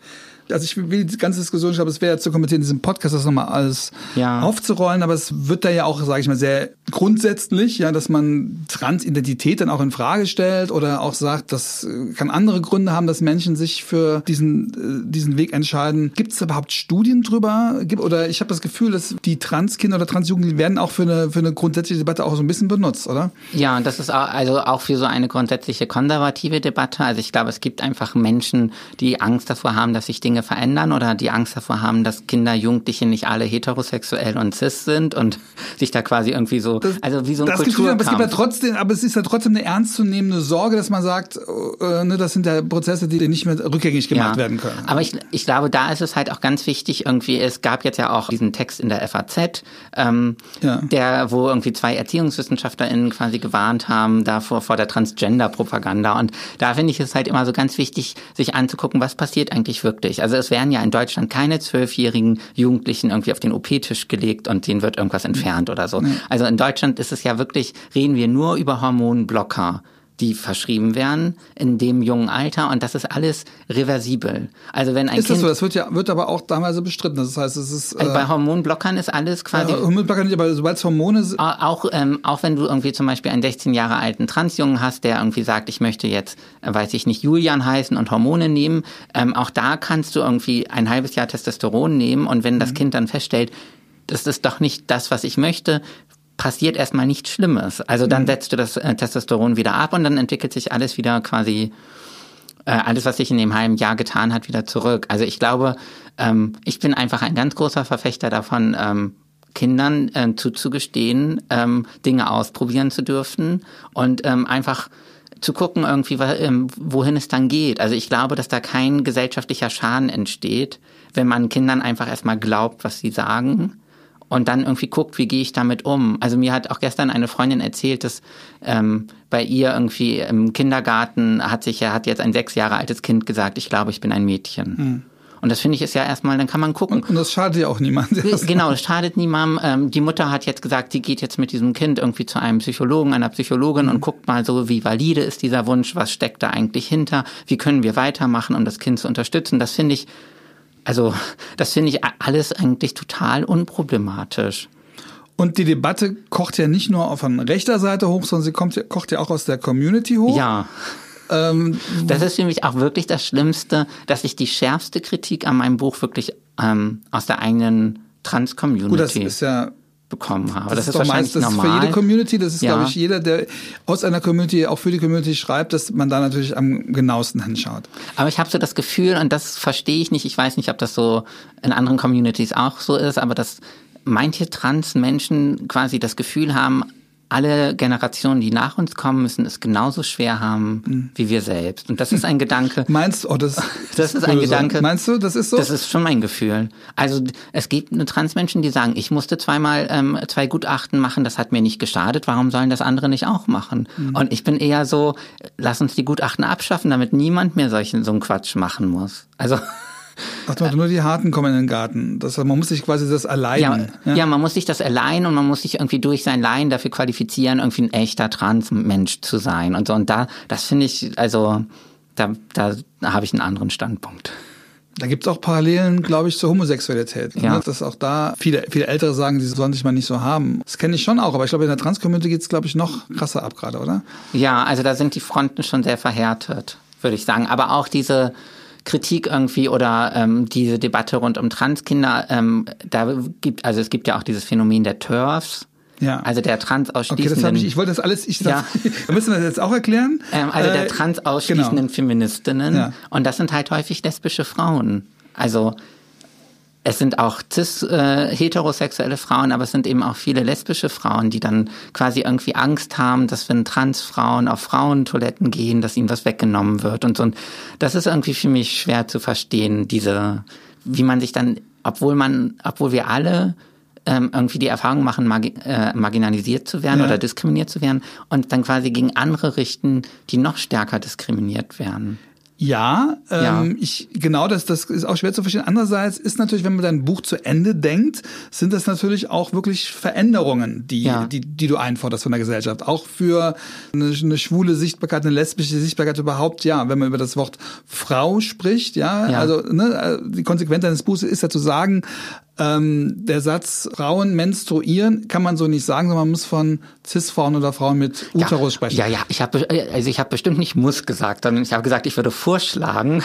also ich will die ganze Diskussion, ich glaube, es wäre zu kommentieren, in diesem Podcast das nochmal alles ja. aufzurollen, aber es wird da ja auch, sage ich mal, sehr grundsätzlich, ja, dass man Transidentität dann auch in Frage stellt oder auch sagt, das äh, kann andere Gründe haben, dass Menschen sich für diesen, äh, diesen Weg entscheiden. Gibt es überhaupt Studien drüber? Oder ich habe das Gefühl, dass die Transkinder oder Transjugendlichen werden auch für eine, für eine grundsätzliche Debatte auch so ein bisschen benutzt, oder? Ja, und das ist auch, also auch für so eine grundsätzliche konservative Debatte. Also ich glaube, es gibt einfach Menschen, die Angst davor haben, dass sich Dinge Dinge verändern oder die Angst davor haben, dass Kinder, Jugendliche nicht alle heterosexuell und cis sind und sich da quasi irgendwie so, das, also wie so ein das Kulturkampf. aber es gibt ja trotzdem, aber es ist ja trotzdem eine ernstzunehmende Sorge, dass man sagt, äh, ne, das sind ja Prozesse, die nicht mehr rückgängig gemacht ja, werden können. Aber ich, ich glaube, da ist es halt auch ganz wichtig irgendwie, es gab jetzt ja auch diesen Text in der FAZ, ähm, ja. der, wo irgendwie zwei ErziehungswissenschaftlerInnen quasi gewarnt haben davor, vor der Transgender-Propaganda und da finde ich es halt immer so ganz wichtig, sich anzugucken, was passiert eigentlich wirklich. Also also es werden ja in Deutschland keine zwölfjährigen Jugendlichen irgendwie auf den OP-Tisch gelegt und denen wird irgendwas entfernt oder so. Also in Deutschland ist es ja wirklich, reden wir nur über Hormonblocker die verschrieben werden in dem jungen Alter und das ist alles reversibel. Also wenn ein ist Kind das so? Das wird ja wird aber auch damals bestritten. Das heißt, es ist also bei äh, Hormonblockern ist alles quasi. Ja, Hormonblocker nicht, aber sobald es Hormone auch ähm, auch wenn du irgendwie zum Beispiel einen 16 Jahre alten Transjungen hast, der irgendwie sagt, ich möchte jetzt, äh, weiß ich nicht, Julian heißen und Hormone nehmen, ähm, auch da kannst du irgendwie ein halbes Jahr Testosteron nehmen und wenn das mhm. Kind dann feststellt, das ist doch nicht das, was ich möchte, passiert erstmal nichts Schlimmes. Also dann mhm. setzt du das äh, Testosteron wieder ab und dann entwickelt sich alles wieder quasi, äh, alles, was sich in dem halben Jahr getan hat, wieder zurück. Also ich glaube, ähm, ich bin einfach ein ganz großer Verfechter davon, ähm, Kindern äh, zuzugestehen, ähm, Dinge ausprobieren zu dürfen und ähm, einfach zu gucken irgendwie, ähm, wohin es dann geht. Also ich glaube, dass da kein gesellschaftlicher Schaden entsteht, wenn man Kindern einfach erstmal glaubt, was sie sagen und dann irgendwie guckt, wie gehe ich damit um. Also mir hat auch gestern eine Freundin erzählt, dass ähm, bei ihr irgendwie im Kindergarten hat sich ja hat jetzt ein sechs Jahre altes Kind gesagt, ich glaube, ich bin ein Mädchen. Hm. Und das finde ich ist ja erstmal, dann kann man gucken. Und das schadet ja auch niemandem. Genau, das schadet niemandem. Ähm, die Mutter hat jetzt gesagt, sie geht jetzt mit diesem Kind irgendwie zu einem Psychologen, einer Psychologin mhm. und guckt mal so, wie valide ist dieser Wunsch, was steckt da eigentlich hinter, wie können wir weitermachen, um das Kind zu unterstützen. Das finde ich also das finde ich alles eigentlich total unproblematisch. Und die Debatte kocht ja nicht nur von rechter Seite hoch, sondern sie kommt, kocht ja auch aus der Community hoch. Ja. Ähm, das ist für mich auch wirklich das Schlimmste, dass ich die schärfste Kritik an meinem Buch wirklich ähm, aus der eigenen Trans-Community. Gut, das ist ja bekommen habe. Das, das ist, wahrscheinlich meist, das normal. ist für jede Community, das ist, ja. glaube ich, jeder, der aus einer Community auch für die Community schreibt, dass man da natürlich am genauesten hinschaut. Aber ich habe so das Gefühl, und das verstehe ich nicht, ich weiß nicht, ob das so in anderen Communities auch so ist, aber dass manche Trans-Menschen quasi das Gefühl haben, alle Generationen, die nach uns kommen, müssen es genauso schwer haben mhm. wie wir selbst. Und das ist ein Gedanke. Meinst du, oh, das, das ist ein Gedanke. Meinst du, das ist so? Das ist schon mein Gefühl. Also es gibt eine Transmenschen, die sagen, ich musste zweimal ähm, zwei Gutachten machen, das hat mir nicht geschadet, warum sollen das andere nicht auch machen? Mhm. Und ich bin eher so, lass uns die Gutachten abschaffen, damit niemand mehr solchen so einen Quatsch machen muss. Also Ach, nur die Harten kommen in den Garten. Das, man muss sich quasi das erleiden. Ja, ja, ja. man muss sich das erleihen und man muss sich irgendwie durch sein Laien dafür qualifizieren, irgendwie ein echter Transmensch zu sein und so. Und da, das finde ich, also, da, da habe ich einen anderen Standpunkt. Da gibt es auch Parallelen, glaube ich, zur Homosexualität. Ja. Ne? Dass auch da viele, viele Ältere sagen, die sollen sich mal nicht so haben. Das kenne ich schon auch, aber ich glaube, in der Trans-Community geht es, glaube ich, noch krasser ab gerade, oder? Ja, also da sind die Fronten schon sehr verhärtet, würde ich sagen. Aber auch diese, Kritik irgendwie oder ähm, diese Debatte rund um Transkinder, ähm, da gibt, also es gibt ja auch dieses Phänomen der TERFs. Ja. Also der transausschließenden. Okay, das habe ich, ich wollte das alles, ich ja. müssen wir das jetzt auch erklären? Ähm, also der äh, transausschließenden genau. Feministinnen. Ja. Und das sind halt häufig lesbische Frauen. Also es sind auch cis äh, heterosexuelle Frauen, aber es sind eben auch viele lesbische Frauen, die dann quasi irgendwie Angst haben, dass wenn Transfrauen auf Frauentoiletten gehen, dass ihnen was weggenommen wird und so. Und das ist irgendwie für mich schwer zu verstehen, diese, wie man sich dann, obwohl man, obwohl wir alle ähm, irgendwie die Erfahrung machen, margi äh, marginalisiert zu werden ja. oder diskriminiert zu werden und dann quasi gegen andere richten, die noch stärker diskriminiert werden. Ja, ähm, ja. ich genau das, das ist auch schwer zu verstehen. Andererseits ist natürlich, wenn man dein Buch zu Ende denkt, sind das natürlich auch wirklich Veränderungen, die, ja. die, die du einforderst von der Gesellschaft. Auch für eine, eine schwule Sichtbarkeit, eine lesbische Sichtbarkeit überhaupt, ja, wenn man über das Wort Frau spricht, ja, ja. also ne, die Konsequenz deines Buches ist ja zu sagen, ähm, der Satz Frauen menstruieren kann man so nicht sagen, sondern man muss von Cis-Frauen oder Frauen mit Uterus ja, sprechen. Ja, ja, ich habe also ich habe bestimmt nicht muss gesagt, sondern ich habe gesagt, ich würde vorschlagen,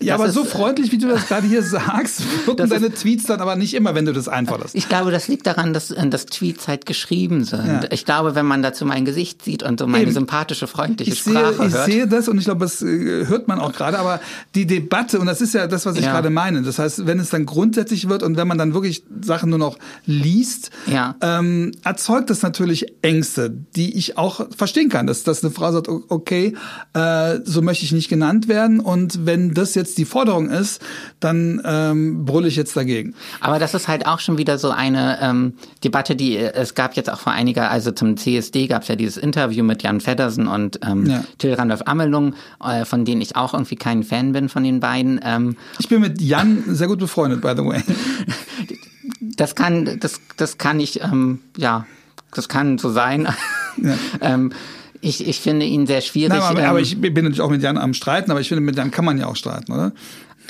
ja, aber ist, so freundlich, wie du das gerade hier sagst, wirken deine Tweets dann aber nicht immer, wenn du das einforderst. Ich glaube, das liegt daran, dass, äh, dass Tweets halt geschrieben sind. Ja. Ich glaube, wenn man dazu mein Gesicht sieht und so meine Eben. sympathische, freundliche ich Sprache sehe, ich hört. Ich sehe das und ich glaube, das äh, hört man auch gerade, aber die Debatte, und das ist ja das, was ich ja. gerade meine, das heißt, wenn es dann grundsätzlich wird und wenn man dann wirklich Sachen nur noch liest, ja. ähm, erzeugt das natürlich Ängste, die ich auch verstehen kann, dass, dass eine Frau sagt, okay, äh, so möchte ich nicht genannt werden und wenn das jetzt die Forderung ist, dann ähm, brülle ich jetzt dagegen. Aber das ist halt auch schon wieder so eine ähm, Debatte, die es gab jetzt auch vor einiger, also zum CSD gab es ja dieses Interview mit Jan Feddersen und ähm, ja. Till Randolph Amelung, äh, von denen ich auch irgendwie kein Fan bin von den beiden. Ähm, ich bin mit Jan sehr gut befreundet, by the way. das kann, das, das kann ich, ähm, ja, das kann so sein. Ja. ähm, ich, ich finde ihn sehr schwierig. Nein, aber, ähm, aber ich bin natürlich auch mit Jan am Streiten, aber ich finde, mit Jan kann man ja auch streiten, oder?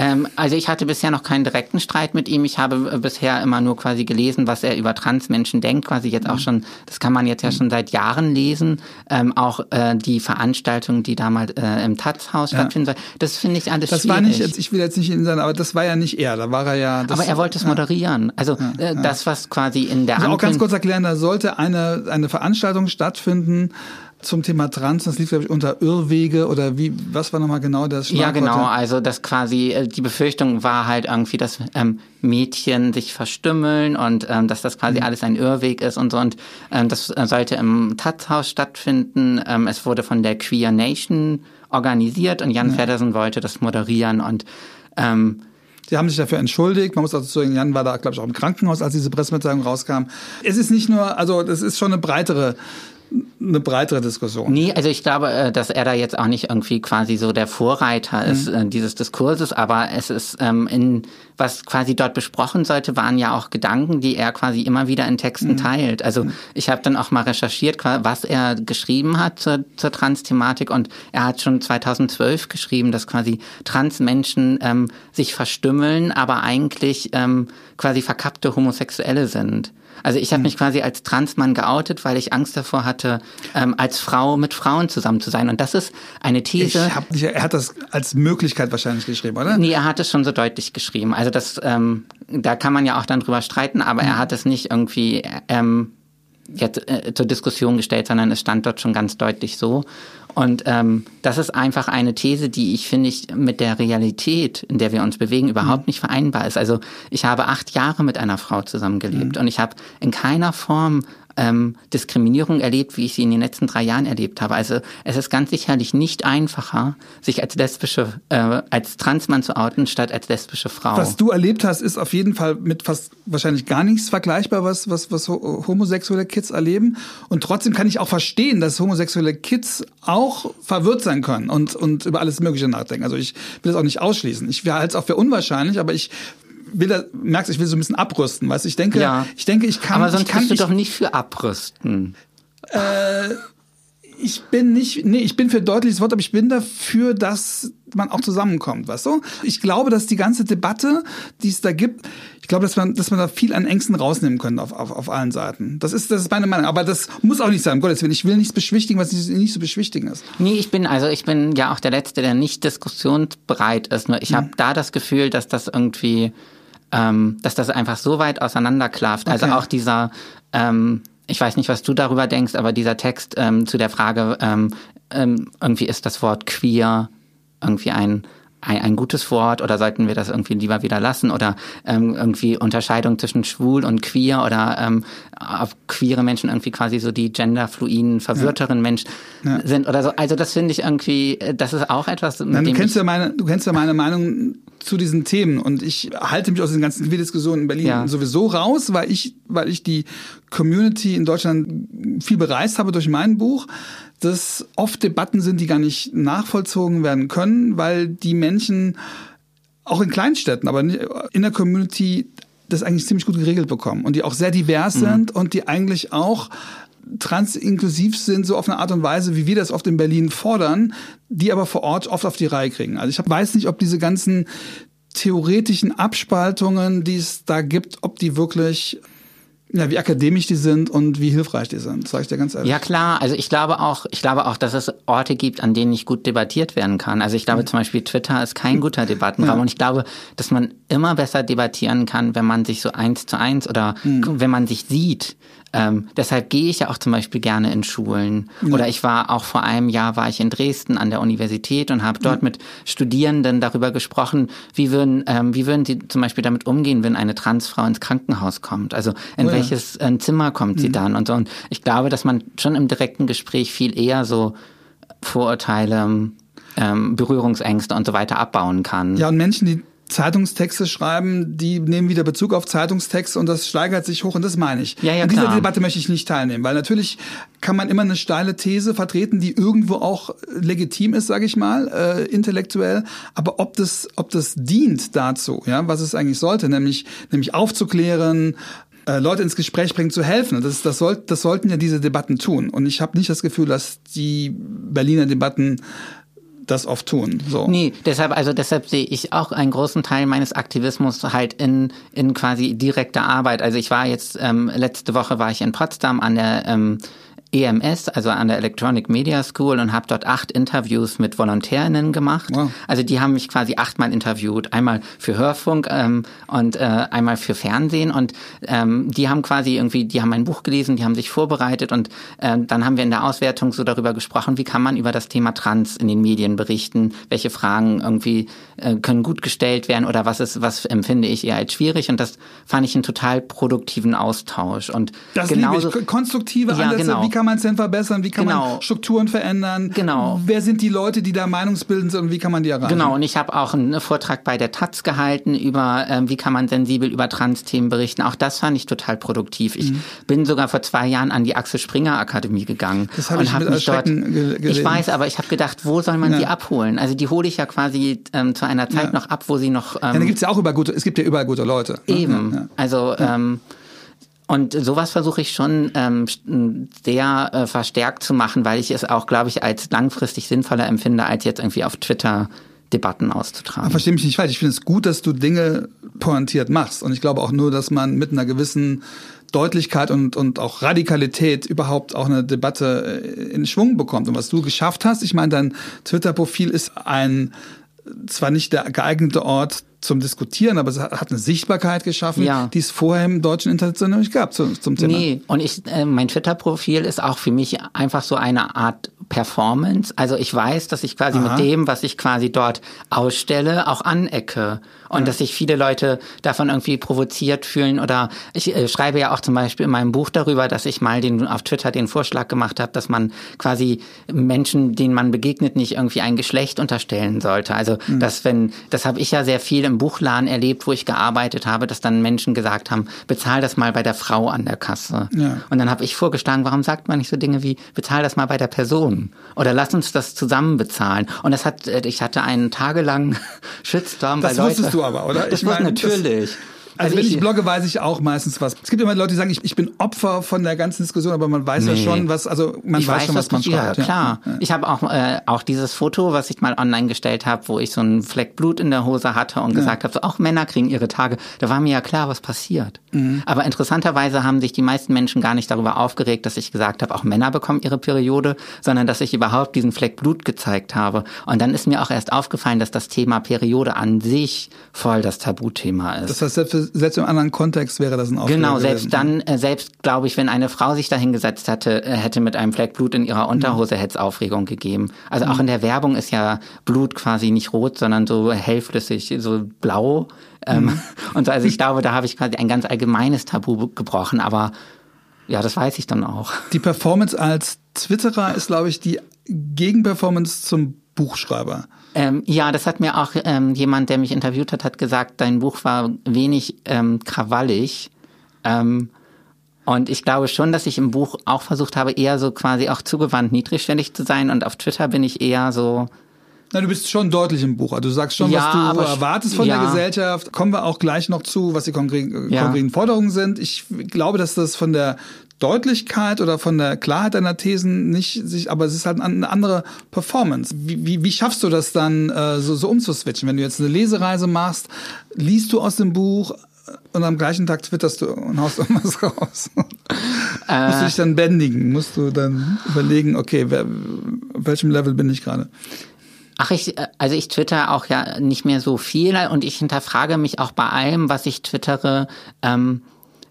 Ähm, also ich hatte bisher noch keinen direkten Streit mit ihm. Ich habe äh, bisher immer nur quasi gelesen, was er über Transmenschen denkt. Quasi jetzt auch mhm. schon, das kann man jetzt ja schon seit Jahren lesen. Ähm, auch äh, die Veranstaltung, die damals äh, im Taz-Haus ja. stattfinden soll. Das finde ich alles das schwierig. war nicht, ich will jetzt nicht in sein, aber das war ja nicht er. Da war er ja. Das, aber er wollte es moderieren. Also ja, äh, das, was quasi in der. Also auch ganz kurz erklären, da sollte eine eine Veranstaltung stattfinden zum Thema Trans, das lief, glaube ich, unter Irrwege oder wie, was war nochmal genau das Schlagwort? Ja, genau, also das quasi, äh, die Befürchtung war halt irgendwie, dass ähm, Mädchen sich verstümmeln und ähm, dass das quasi mhm. alles ein Irrweg ist und so. Und ähm, das äh, sollte im Taz-Haus stattfinden. Ähm, es wurde von der Queer Nation organisiert und Jan ja. Feddersen wollte das moderieren und ähm, Sie haben sich dafür entschuldigt. Man muss dazu sagen, Jan war da, glaube ich, auch im Krankenhaus, als diese Pressemitteilung rauskam. Es ist nicht nur, also das ist schon eine breitere eine breitere Diskussion. Nee, also ich glaube, äh, dass er da jetzt auch nicht irgendwie quasi so der Vorreiter ist mhm. Äh, dieses Diskurses, aber es ist ähm, in was quasi dort besprochen sollte, waren ja auch Gedanken, die er quasi immer wieder in Texten mhm. teilt. Also mhm. ich habe dann auch mal recherchiert, was er geschrieben hat zur, zur Trans-Thematik und er hat schon 2012 geschrieben, dass quasi Transmenschen ähm, sich verstümmeln, aber eigentlich ähm, quasi verkappte Homosexuelle sind. Also ich habe hm. mich quasi als Transmann geoutet, weil ich Angst davor hatte, ähm, als Frau mit Frauen zusammen zu sein. Und das ist eine These. Ich hab nicht, er hat das als Möglichkeit wahrscheinlich geschrieben, oder? Nee, er hat es schon so deutlich geschrieben. Also das, ähm, da kann man ja auch dann drüber streiten, aber er hm. hat es nicht irgendwie ähm, jetzt äh, zur Diskussion gestellt, sondern es stand dort schon ganz deutlich so. Und ähm, das ist einfach eine These, die ich finde ich mit der Realität, in der wir uns bewegen, überhaupt mhm. nicht vereinbar ist. Also ich habe acht Jahre mit einer Frau zusammengelebt mhm. und ich habe in keiner Form ähm, Diskriminierung erlebt, wie ich sie in den letzten drei Jahren erlebt habe. Also es ist ganz sicherlich nicht einfacher, sich als lesbische, äh, als Transmann zu outen, statt als lesbische Frau. Was du erlebt hast, ist auf jeden Fall mit fast wahrscheinlich gar nichts vergleichbar, was, was, was homosexuelle Kids erleben. Und trotzdem kann ich auch verstehen, dass homosexuelle Kids auch verwirrt sein können und, und über alles Mögliche nachdenken. Also ich will das auch nicht ausschließen. Ich halte es auch für unwahrscheinlich, aber ich will da, merkst, ich will so ein bisschen abrüsten, weißt ich denke, ja. ich denke, ich kann. Aber sonst ich kann, bist du ich, doch nicht für abrüsten. Äh, ich bin nicht, nee, ich bin für deutliches Wort, aber ich bin dafür, dass man auch zusammenkommt, weißt du? Ich glaube, dass die ganze Debatte, die es da gibt, ich glaube, dass man, dass man da viel an Ängsten rausnehmen könnte auf, auf, auf allen Seiten. Das ist, das ist meine Meinung. Aber das muss auch nicht sein, um Gottes Willen. Ich will nichts beschwichtigen, was nicht, zu beschwichtigen ist. Nee, ich bin, also ich bin ja auch der Letzte, der nicht diskussionsbereit ist. Nur ich mhm. habe da das Gefühl, dass das irgendwie, ähm, dass das einfach so weit auseinanderklafft. Also okay. Also auch dieser, ähm, ich weiß nicht, was du darüber denkst, aber dieser Text ähm, zu der Frage, ähm, ähm, irgendwie ist das Wort queer irgendwie ein ein, ein gutes Wort oder sollten wir das irgendwie lieber wieder lassen oder ähm, irgendwie Unterscheidung zwischen schwul und queer oder ähm, ob queere Menschen irgendwie quasi so die genderfluiden, verwirrteren ja. Menschen ja. sind oder so. Also das finde ich irgendwie, das ist auch etwas. Mit Nein, du kennst ja meine, du kennst ja meine Meinung zu diesen Themen und ich halte mich aus den ganzen Diskussionen in Berlin ja. sowieso raus, weil ich, weil ich die Community in Deutschland viel bereist habe durch mein Buch dass oft Debatten sind, die gar nicht nachvollzogen werden können, weil die Menschen auch in Kleinstädten, aber in der Community das eigentlich ziemlich gut geregelt bekommen und die auch sehr divers mhm. sind und die eigentlich auch transinklusiv sind, so auf eine Art und Weise, wie wir das oft in Berlin fordern, die aber vor Ort oft auf die Reihe kriegen. Also ich weiß nicht, ob diese ganzen theoretischen Abspaltungen, die es da gibt, ob die wirklich ja, wie akademisch die sind und wie hilfreich die sind, sage ich dir ganz ehrlich. Ja klar, also ich glaube auch, ich glaube auch, dass es Orte gibt, an denen nicht gut debattiert werden kann. Also ich glaube mhm. zum Beispiel Twitter ist kein guter Debattenraum ja. und ich glaube, dass man immer besser debattieren kann, wenn man sich so eins zu eins oder mhm. wenn man sich sieht. Ähm, deshalb gehe ich ja auch zum Beispiel gerne in Schulen. Ja. Oder ich war auch vor einem Jahr war ich in Dresden an der Universität und habe dort ja. mit Studierenden darüber gesprochen, wie würden, ähm, wie würden sie zum Beispiel damit umgehen, wenn eine Transfrau ins Krankenhaus kommt. Also in oh welches äh, Zimmer kommt mhm. sie dann und so. Und ich glaube, dass man schon im direkten Gespräch viel eher so Vorurteile ähm, Berührungsängste und so weiter abbauen kann. Ja, und Menschen, die Zeitungstexte schreiben, die nehmen wieder Bezug auf Zeitungstexte und das steigert sich hoch und das meine ich. Ja, ja, An dieser klar. Debatte möchte ich nicht teilnehmen, weil natürlich kann man immer eine steile These vertreten, die irgendwo auch legitim ist, sage ich mal, äh, intellektuell, aber ob das ob das dient dazu, ja, was es eigentlich sollte, nämlich nämlich aufzuklären, äh, Leute ins Gespräch bringen, zu helfen. Das, das, soll, das sollten ja diese Debatten tun. Und ich habe nicht das Gefühl, dass die Berliner Debatten das oft tun. So. Nee, deshalb, also deshalb sehe ich auch einen großen Teil meines Aktivismus halt in, in quasi direkter Arbeit. Also ich war jetzt, ähm, letzte Woche war ich in Potsdam an der ähm, EMS, also an der Electronic Media School und habe dort acht Interviews mit Volontärinnen gemacht. Wow. Also die haben mich quasi achtmal interviewt, einmal für Hörfunk ähm, und äh, einmal für Fernsehen und ähm, die haben quasi irgendwie, die haben mein Buch gelesen, die haben sich vorbereitet und äh, dann haben wir in der Auswertung so darüber gesprochen, wie kann man über das Thema Trans in den Medien berichten, welche Fragen irgendwie äh, können gut gestellt werden oder was ist, was empfinde ich eher als schwierig und das fand ich einen total produktiven Austausch und das genauso, liebe ich. konstruktive Ansätze, ja, genau. wie kann kann man es denn verbessern? Wie kann genau. man Strukturen verändern? Genau. Wer sind die Leute, die da meinungsbildend sind und wie kann man die erreichen? Genau, und ich habe auch einen Vortrag bei der Taz gehalten über, ähm, wie kann man sensibel über Trans-Themen berichten. Auch das fand ich total produktiv. Ich mhm. bin sogar vor zwei Jahren an die Axel Springer Akademie gegangen. Das habe ich hab mich dort. Ich weiß, aber ich habe gedacht, wo soll man ja. die abholen? Also die hole ich ja quasi ähm, zu einer Zeit ja. noch ab, wo sie noch. Ähm, ja, da gibt's ja auch über gute, es gibt ja überall gute Leute. Ne? Eben. Ja. Also ähm, und sowas versuche ich schon ähm, sehr äh, verstärkt zu machen, weil ich es auch, glaube ich, als langfristig sinnvoller empfinde, als jetzt irgendwie auf Twitter Debatten auszutragen. Aber verstehe mich nicht falsch. Ich finde es gut, dass du Dinge pointiert machst. Und ich glaube auch nur, dass man mit einer gewissen Deutlichkeit und, und auch Radikalität überhaupt auch eine Debatte äh, in Schwung bekommt. Und was du geschafft hast, ich meine, dein Twitter-Profil ist ein zwar nicht der geeignete Ort zum Diskutieren, aber es hat eine Sichtbarkeit geschaffen, ja. die es vorher im deutschen Internet noch nicht gab zum, zum Thema. Nee, und ich, äh, mein Twitter-Profil ist auch für mich einfach so eine Art Performance. Also ich weiß, dass ich quasi Aha. mit dem, was ich quasi dort ausstelle, auch anecke. Und ja. dass sich viele Leute davon irgendwie provoziert fühlen. Oder ich äh, schreibe ja auch zum Beispiel in meinem Buch darüber, dass ich mal den, auf Twitter den Vorschlag gemacht habe, dass man quasi Menschen, denen man begegnet, nicht irgendwie ein Geschlecht unterstellen sollte. Also mhm. dass wenn, das habe ich ja sehr viel im Buchladen erlebt, wo ich gearbeitet habe, dass dann Menschen gesagt haben, bezahl das mal bei der Frau an der Kasse. Ja. Und dann habe ich vorgeschlagen, warum sagt man nicht so Dinge wie, bezahl das mal bei der Person? Oder lass uns das zusammen bezahlen. Und das hat, äh, ich hatte einen tagelangen Shitstorm das bei Leuten. Das wusstest du aber, oder? Das ich mein, natürlich. Das also, wenn ich blogge, weiß ich auch meistens was. Es gibt immer Leute, die sagen, ich, ich bin Opfer von der ganzen Diskussion, aber man weiß nee. ja schon, was, also man ich weiß, schon, was man schreibt. Ja, klar. Ja. Ich habe auch, äh, auch dieses Foto, was ich mal online gestellt habe, wo ich so einen Fleck Blut in der Hose hatte und ja. gesagt habe, so, auch Männer kriegen ihre Tage. Da war mir ja klar, was passiert. Mhm. Aber interessanterweise haben sich die meisten Menschen gar nicht darüber aufgeregt, dass ich gesagt habe, auch Männer bekommen ihre Periode, sondern dass ich überhaupt diesen Fleck Blut gezeigt habe. Und dann ist mir auch erst aufgefallen, dass das Thema Periode an sich voll das Tabuthema ist. Das heißt, selbst im anderen Kontext wäre das ein Aufreger Genau, selbst gewesen. dann, äh, selbst glaube ich, wenn eine Frau sich da hingesetzt hätte, äh, hätte mit einem Fleck Blut in ihrer Unterhose, hätte es Aufregung gegeben. Also auch in der Werbung ist ja Blut quasi nicht rot, sondern so hellflüssig, so blau. Ähm, Und so, also ich glaube, da habe ich quasi ein ganz allgemeines Tabu gebrochen, aber ja, das weiß ich dann auch. Die Performance als Twitterer ist, glaube ich, die Gegenperformance zum Buchschreiber. Ähm, ja, das hat mir auch ähm, jemand, der mich interviewt hat, hat gesagt, dein Buch war wenig ähm, krawallig. Ähm, und ich glaube schon, dass ich im Buch auch versucht habe, eher so quasi auch zugewandt niedrigschwellig zu sein. Und auf Twitter bin ich eher so, Na, du bist schon deutlich im Buch. Also du sagst schon, Ja, was du erwartest von ja. der Gesellschaft. Kommen wir auch gleich noch zu, was die konkreten, Ja. konkreten Forderungen sind. Ich glaube, dass das von der Deutlichkeit oder von der Klarheit deiner Thesen nicht sich, aber es ist halt eine andere Performance. Wie, wie, wie schaffst du das dann äh, so, so umzuswitchen? Wenn du jetzt eine Lesereise machst, liest du aus dem Buch und am gleichen Tag twitterst du und haust irgendwas raus. musst du dich dann bändigen? Musst du dann überlegen, okay, wer, auf welchem Level bin ich gerade? Ach, ich, äh, also ich twitter auch ja nicht mehr so viel und ich hinterfrage mich auch bei allem, was ich twittere. Ähm,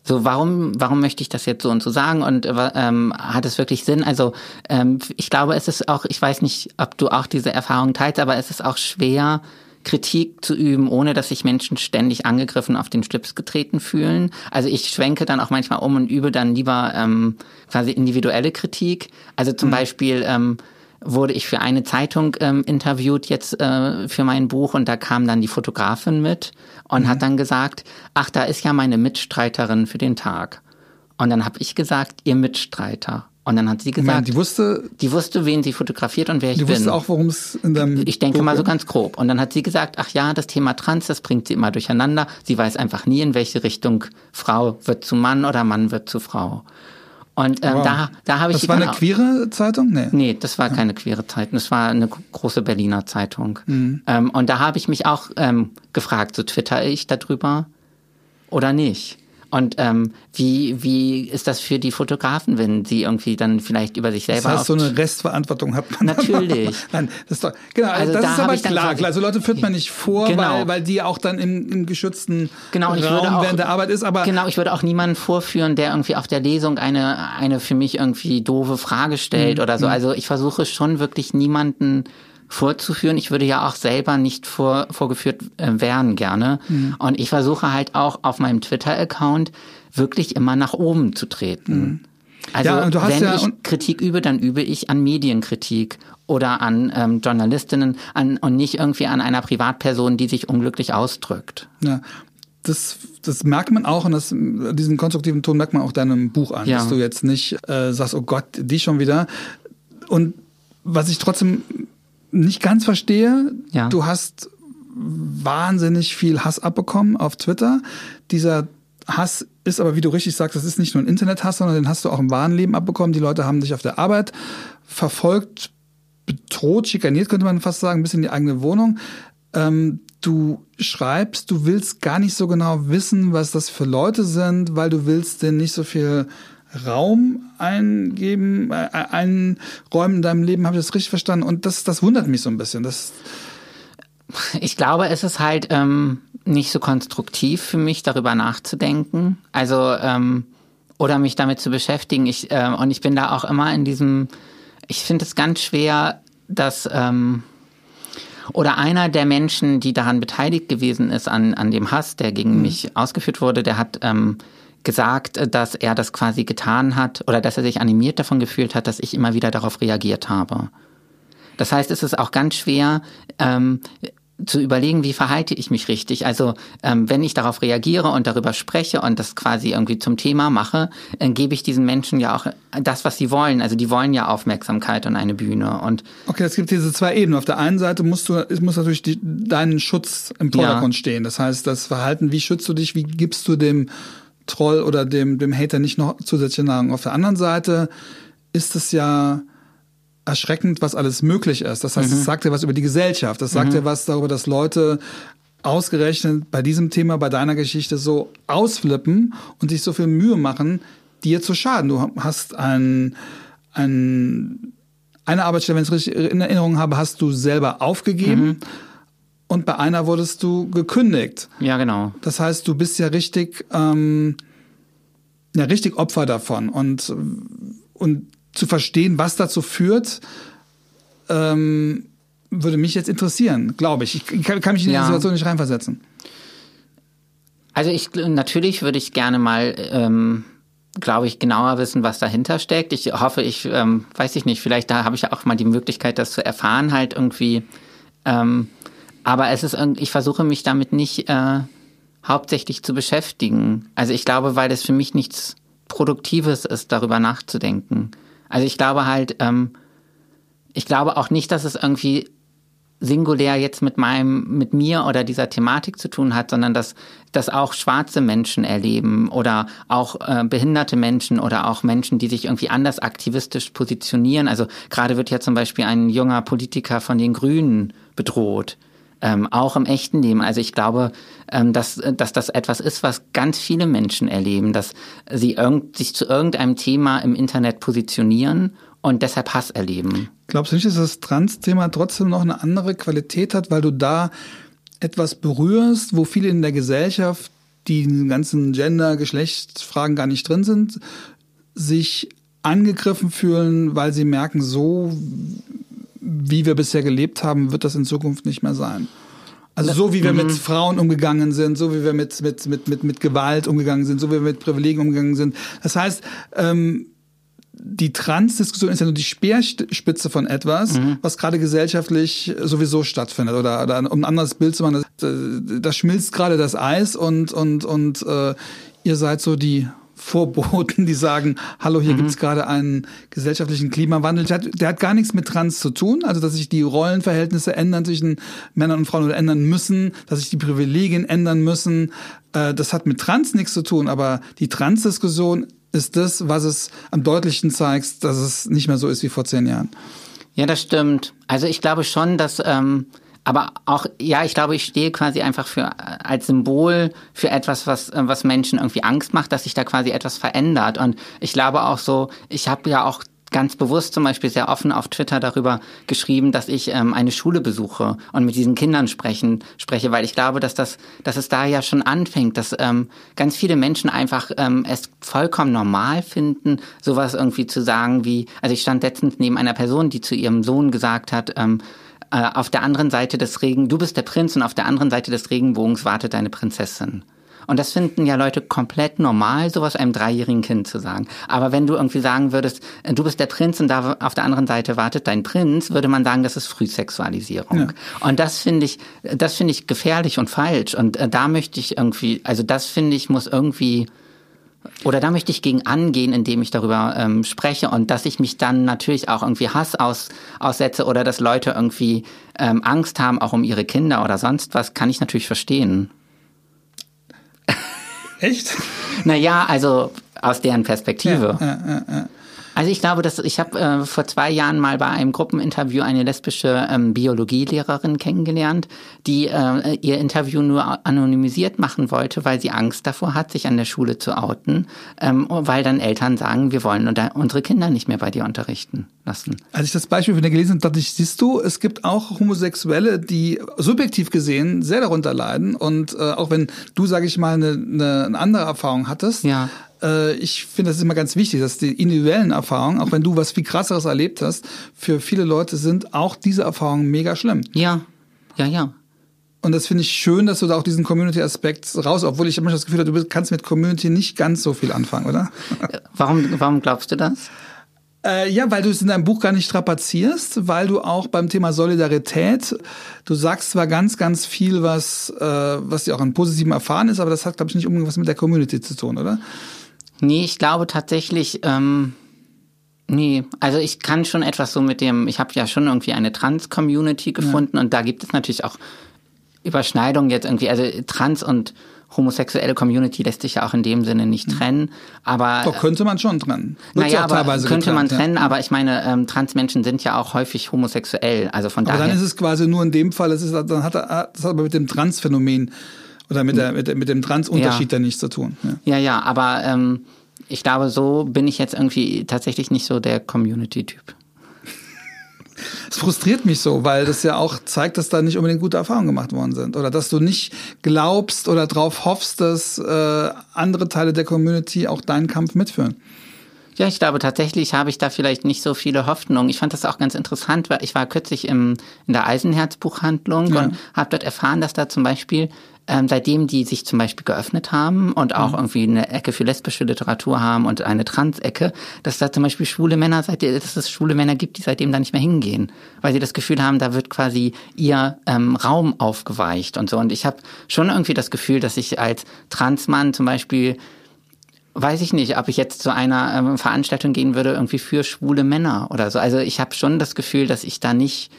so, warum, warum möchte ich das jetzt so und so sagen und äh, ähm, hat es wirklich Sinn? Also ähm, ich glaube, es ist auch, ich weiß nicht, ob du auch diese Erfahrung teilst, aber es ist auch schwer, Kritik zu üben, ohne dass sich Menschen ständig angegriffen auf den Schlips getreten fühlen. Also ich schwenke dann auch manchmal um und übe dann lieber ähm, quasi individuelle Kritik. Also zum Beispiel ähm, wurde ich für eine Zeitung ähm, interviewt jetzt äh, für mein Buch und da kam dann die Fotografin mit und hat dann gesagt, ach, da ist ja meine Mitstreiterin für den Tag. Und dann habe ich gesagt, ihr Mitstreiter. Und dann hat sie Ich meine, gesagt, die wusste, die wusste, wen sie fotografiert und wer ich die bin. wusste auch, worum es in deinem Ich denke Buch mal so ganz grob. Und dann hat sie gesagt, ach ja, das Thema Trans, das bringt sie immer durcheinander. Sie weiß einfach nie, in welche Richtung Frau wird zu Mann oder Mann wird zu Frau. Und ähm, Wow. da, da habe ich Das war eine queere Zeitung? Nee. Nee, das war keine queere Zeitung, das war eine gro- große Berliner Zeitung. Mhm. Ähm, und da habe ich mich auch ähm, gefragt, so twitter ich darüber oder nicht? Und ähm, wie, wie ist das für die Fotografen, wenn sie irgendwie dann vielleicht über sich Das selber heißt, so eine Restverantwortung hat man. Natürlich. Nein, das ist doch, genau, Also das da ist aber klar. klar. Also Leute führt man nicht vor, Genau. weil, weil die auch dann im, im geschützten Genau, Raum auch, während der Arbeit ist. Aber genau, ich würde auch niemanden vorführen, der irgendwie auf der Lesung eine, eine für mich irgendwie doofe Frage stellt Mhm. oder so. Also ich versuche schon wirklich niemanden vorzuführen. Ich würde ja auch selber nicht vor, vorgeführt äh, werden gerne. Mhm. Und ich versuche halt auch auf meinem Twitter-Account wirklich immer nach oben zu treten. Also Mhm. Ja, und du hast wenn ja- ich Kritik übe, dann übe ich an Medienkritik oder an ähm, Journalistinnen an, und nicht irgendwie an einer Privatperson, die sich unglücklich ausdrückt. Ja, das, das merkt man auch und das, diesen konstruktiven Ton merkt man auch deinem Buch an, Ja. dass du jetzt nicht äh, sagst, oh Gott, die schon wieder. Und was ich trotzdem nicht ganz verstehe, Ja. du hast wahnsinnig viel Hass abbekommen auf Twitter. Dieser Hass ist aber, wie du richtig sagst, das ist nicht nur ein Internethass, sondern den hast du auch im wahren Leben abbekommen. Die Leute haben dich auf der Arbeit verfolgt, bedroht, schikaniert, könnte man fast sagen, bis in die eigene Wohnung. Ähm, du schreibst, du willst gar nicht so genau wissen, was das für Leute sind, weil du willst denen nicht so viel Raum eingeben, äh, einräumen in deinem Leben. Habe ich das richtig verstanden? Und das, das wundert mich so ein bisschen. Das, Ich glaube, es ist halt ähm, nicht so konstruktiv für mich, darüber nachzudenken. Also ähm, oder mich damit zu beschäftigen. Ich ähm, und ich bin da auch immer in diesem. Ich finde es ganz schwer, dass ähm, oder einer der Menschen, die daran beteiligt gewesen ist an an dem Hass, der gegen mich ausgeführt wurde, der hat ähm, gesagt, äh, dass er das quasi getan hat oder dass er sich animiert davon gefühlt hat, dass ich immer wieder darauf reagiert habe. Das heißt, es ist auch ganz schwer ähm, zu überlegen, wie verhalte ich mich richtig. Also ähm, wenn ich darauf reagiere und darüber spreche und das quasi irgendwie zum Thema mache, dann gebe ich diesen Menschen ja auch das, was sie wollen. Also die wollen ja Aufmerksamkeit und eine Bühne. Und okay, es gibt diese zwei Ebenen. Auf der einen Seite musst du, es muss natürlich die, deinen Schutz im Vordergrund stehen. Das heißt, das Verhalten, wie schützt du dich, wie gibst du dem Troll oder dem, dem Hater nicht noch zusätzliche Nahrung. Auf der anderen Seite ist es ja erschreckend, was alles möglich ist. Das heißt, es sagt ja was über die Gesellschaft. Das sagt ja was darüber, dass Leute ausgerechnet bei diesem Thema, bei deiner Geschichte so ausflippen und sich so viel Mühe machen, dir zu schaden. Du hast ein, ein, eine Arbeitsstelle, wenn ich es richtig in Erinnerung habe, hast du selber aufgegeben. Und bei einer wurdest du gekündigt. Ja, genau. Das heißt, du bist ja richtig, ähm, ja, richtig Opfer davon. Und, und zu verstehen, was dazu führt, ähm, würde mich jetzt interessieren, glaube ich. Ich kann, kann mich in die Ja. Situation nicht reinversetzen. Also ich natürlich würde ich gerne mal, ähm, glaube ich, genauer wissen, was dahinter steckt. Ich hoffe, ich ähm, weiß ich nicht, vielleicht da habe ich ja auch mal die Möglichkeit, das zu erfahren, halt irgendwie. Ähm, aber es ist ich versuche mich damit nicht äh, hauptsächlich zu beschäftigen. Also ich glaube, weil das für mich nichts Produktives ist, darüber nachzudenken. Also ich glaube halt, ähm, ich glaube auch nicht, dass es irgendwie singulär jetzt mit meinem, mit mir oder dieser Thematik zu tun hat, sondern dass das auch schwarze Menschen erleben oder auch äh, behinderte Menschen oder auch Menschen, die sich irgendwie anders aktivistisch positionieren. Also gerade wird ja zum Beispiel ein junger Politiker von den Grünen bedroht. Ähm, auch im echten Leben. Also ich glaube, ähm, dass, dass das etwas ist, was ganz viele Menschen erleben, dass sie irgend, sich zu irgendeinem Thema im Internet positionieren und deshalb Hass erleben. Glaubst du nicht, dass das Trans-Thema trotzdem noch eine andere Qualität hat, weil du da etwas berührst, wo viele in der Gesellschaft, die in den ganzen Gender-, Geschlechtsfragen gar nicht drin sind, sich angegriffen fühlen, weil sie merken, so wie wir bisher gelebt haben, wird das in Zukunft nicht mehr sein. Also so wie wir mit Frauen umgegangen sind, so wie wir mit, mit, mit, mit, mit Gewalt umgegangen sind, so wie wir mit Privilegien umgegangen sind. Das heißt, ähm, die Trans-Diskussion ist ja nur die Speerspitze von etwas, was gerade gesellschaftlich sowieso stattfindet. Oder, oder um ein anderes Bild zu machen, da, da schmilzt gerade das Eis und, und, und äh, ihr seid so die Vorboten, die sagen, hallo, hier gibt's gerade einen gesellschaftlichen Klimawandel. Der hat, der hat gar nichts mit Trans zu tun, also dass sich die Rollenverhältnisse ändern zwischen Männern und Frauen oder ändern müssen, dass sich die Privilegien ändern müssen. Äh, das hat mit Trans nichts zu tun, aber die Trans-Diskussion ist das, was es am deutlichsten zeigt, dass es nicht mehr so ist wie vor zehn Jahren. Ja, das stimmt. Also ich glaube schon, dass, ähm, aber auch, ja, ich glaube, ich stehe quasi einfach für als Symbol für etwas, was, was Menschen irgendwie Angst macht, dass sich da quasi etwas verändert. Und ich glaube auch so, ich habe ja auch ganz bewusst zum Beispiel sehr offen auf Twitter darüber geschrieben, dass ich ähm, eine Schule besuche und mit diesen Kindern sprechen, spreche, weil ich glaube, dass das, dass es da ja schon anfängt, dass ähm, ganz viele Menschen einfach ähm, es vollkommen normal finden, sowas irgendwie zu sagen wie, also ich stand letztens neben einer Person, die zu ihrem Sohn gesagt hat, ähm, äh, auf der anderen Seite des Regen, du bist der Prinz und auf der anderen Seite des Regenbogens wartet deine Prinzessin. Und das finden ja Leute komplett normal, sowas einem dreijährigen Kind zu sagen. Aber wenn du irgendwie sagen würdest, äh, du bist der Prinz und da auf der anderen Seite wartet dein Prinz, würde man sagen, das ist Frühsexualisierung. Ja. Und das finde ich, das finde ich gefährlich und falsch. Und äh, da möchte ich irgendwie, also das finde ich muss irgendwie oder da möchte ich gegen angehen, indem ich darüber ähm, spreche und dass ich mich dann natürlich auch irgendwie Hass aus, aussetze oder dass Leute irgendwie ähm, Angst haben, auch um ihre Kinder oder sonst was, kann ich natürlich verstehen. Echt? Naja, also aus deren Perspektive. Ja, ja, ja. Also ich glaube, dass ich habe äh, vor zwei Jahren mal bei einem Gruppeninterview eine lesbische ähm, Biologielehrerin kennengelernt, die äh, ihr Interview nur anonymisiert machen wollte, weil sie Angst davor hat, sich an der Schule zu outen, ähm, weil dann Eltern sagen, wir wollen unsere Kinder nicht mehr bei dir unterrichten lassen. Als ich das Beispiel wieder gelesen habe, dachte ich, siehst du, es gibt auch Homosexuelle, die subjektiv gesehen sehr darunter leiden. Und äh, auch wenn du, sage ich mal, eine, eine, eine andere Erfahrung hattest, Ja. Äh, ich finde, das ist immer ganz wichtig, dass die individuellen Erfahrungen, auch wenn du was viel krasseres erlebt hast, für viele Leute sind auch diese Erfahrungen mega schlimm. Ja, ja, ja. Und das finde ich schön, dass du da auch diesen Community-Aspekt raus, obwohl ich immer das Gefühl habe, du kannst mit Community nicht ganz so viel anfangen, oder? Warum, warum glaubst du das? Äh, ja, weil du es in deinem Buch gar nicht strapazierst, weil du auch beim Thema Solidarität, du sagst zwar ganz, ganz viel, was, äh, was dir auch an positiven Erfahren ist, aber das hat, glaube ich, nicht unbedingt was mit der Community zu tun, oder? Nee, ich glaube tatsächlich, ähm, nee, also ich kann schon etwas so mit dem, ich habe ja schon irgendwie eine Trans-Community gefunden und da gibt es natürlich auch Überschneidungen jetzt irgendwie, also Trans und homosexuelle Community lässt sich ja auch in dem Sinne nicht trennen, aber Doch, könnte man schon trennen. Wird naja, ja aber könnte man getrennt, trennen, ja. aber ich meine, ähm, Transmenschen sind ja auch häufig homosexuell, also von Aber daher. dann ist es quasi nur in dem Fall, es ist, dann hat er, das hat aber mit dem Trans-Phänomen oder mit, der, mit, mit dem Trans-Unterschied Ja. dann nichts zu tun. Ja. Ja, ja, aber ähm, ich glaube, so bin ich jetzt irgendwie tatsächlich nicht so der Community-Typ. Es frustriert mich so, weil das ja auch zeigt, dass da nicht unbedingt gute Erfahrungen gemacht worden sind. Oder dass du nicht glaubst oder darauf hoffst, dass äh, andere Teile der Community auch deinen Kampf mitführen. Ja, ich glaube tatsächlich habe ich da vielleicht nicht so viele Hoffnungen. Ich fand das auch ganz interessant, weil ich war kürzlich im, in der Eisenherz-Buchhandlung ja. und habe dort erfahren, dass da zum Beispiel ähm, seitdem die sich zum Beispiel geöffnet haben und auch mhm. irgendwie eine Ecke für lesbische Literatur haben und eine Trans-Ecke, dass da zum Beispiel schwule Männer, seitdem, dass es schwule Männer gibt, die seitdem da nicht mehr hingehen, weil sie das Gefühl haben, da wird quasi ihr ähm, Raum aufgeweicht und so. Und ich habe schon irgendwie das Gefühl, dass ich als Transmann zum Beispiel weiß ich nicht, ob ich jetzt zu einer ähm, Veranstaltung gehen würde, irgendwie für schwule Männer oder so. Also ich habe schon das Gefühl, dass ich da nicht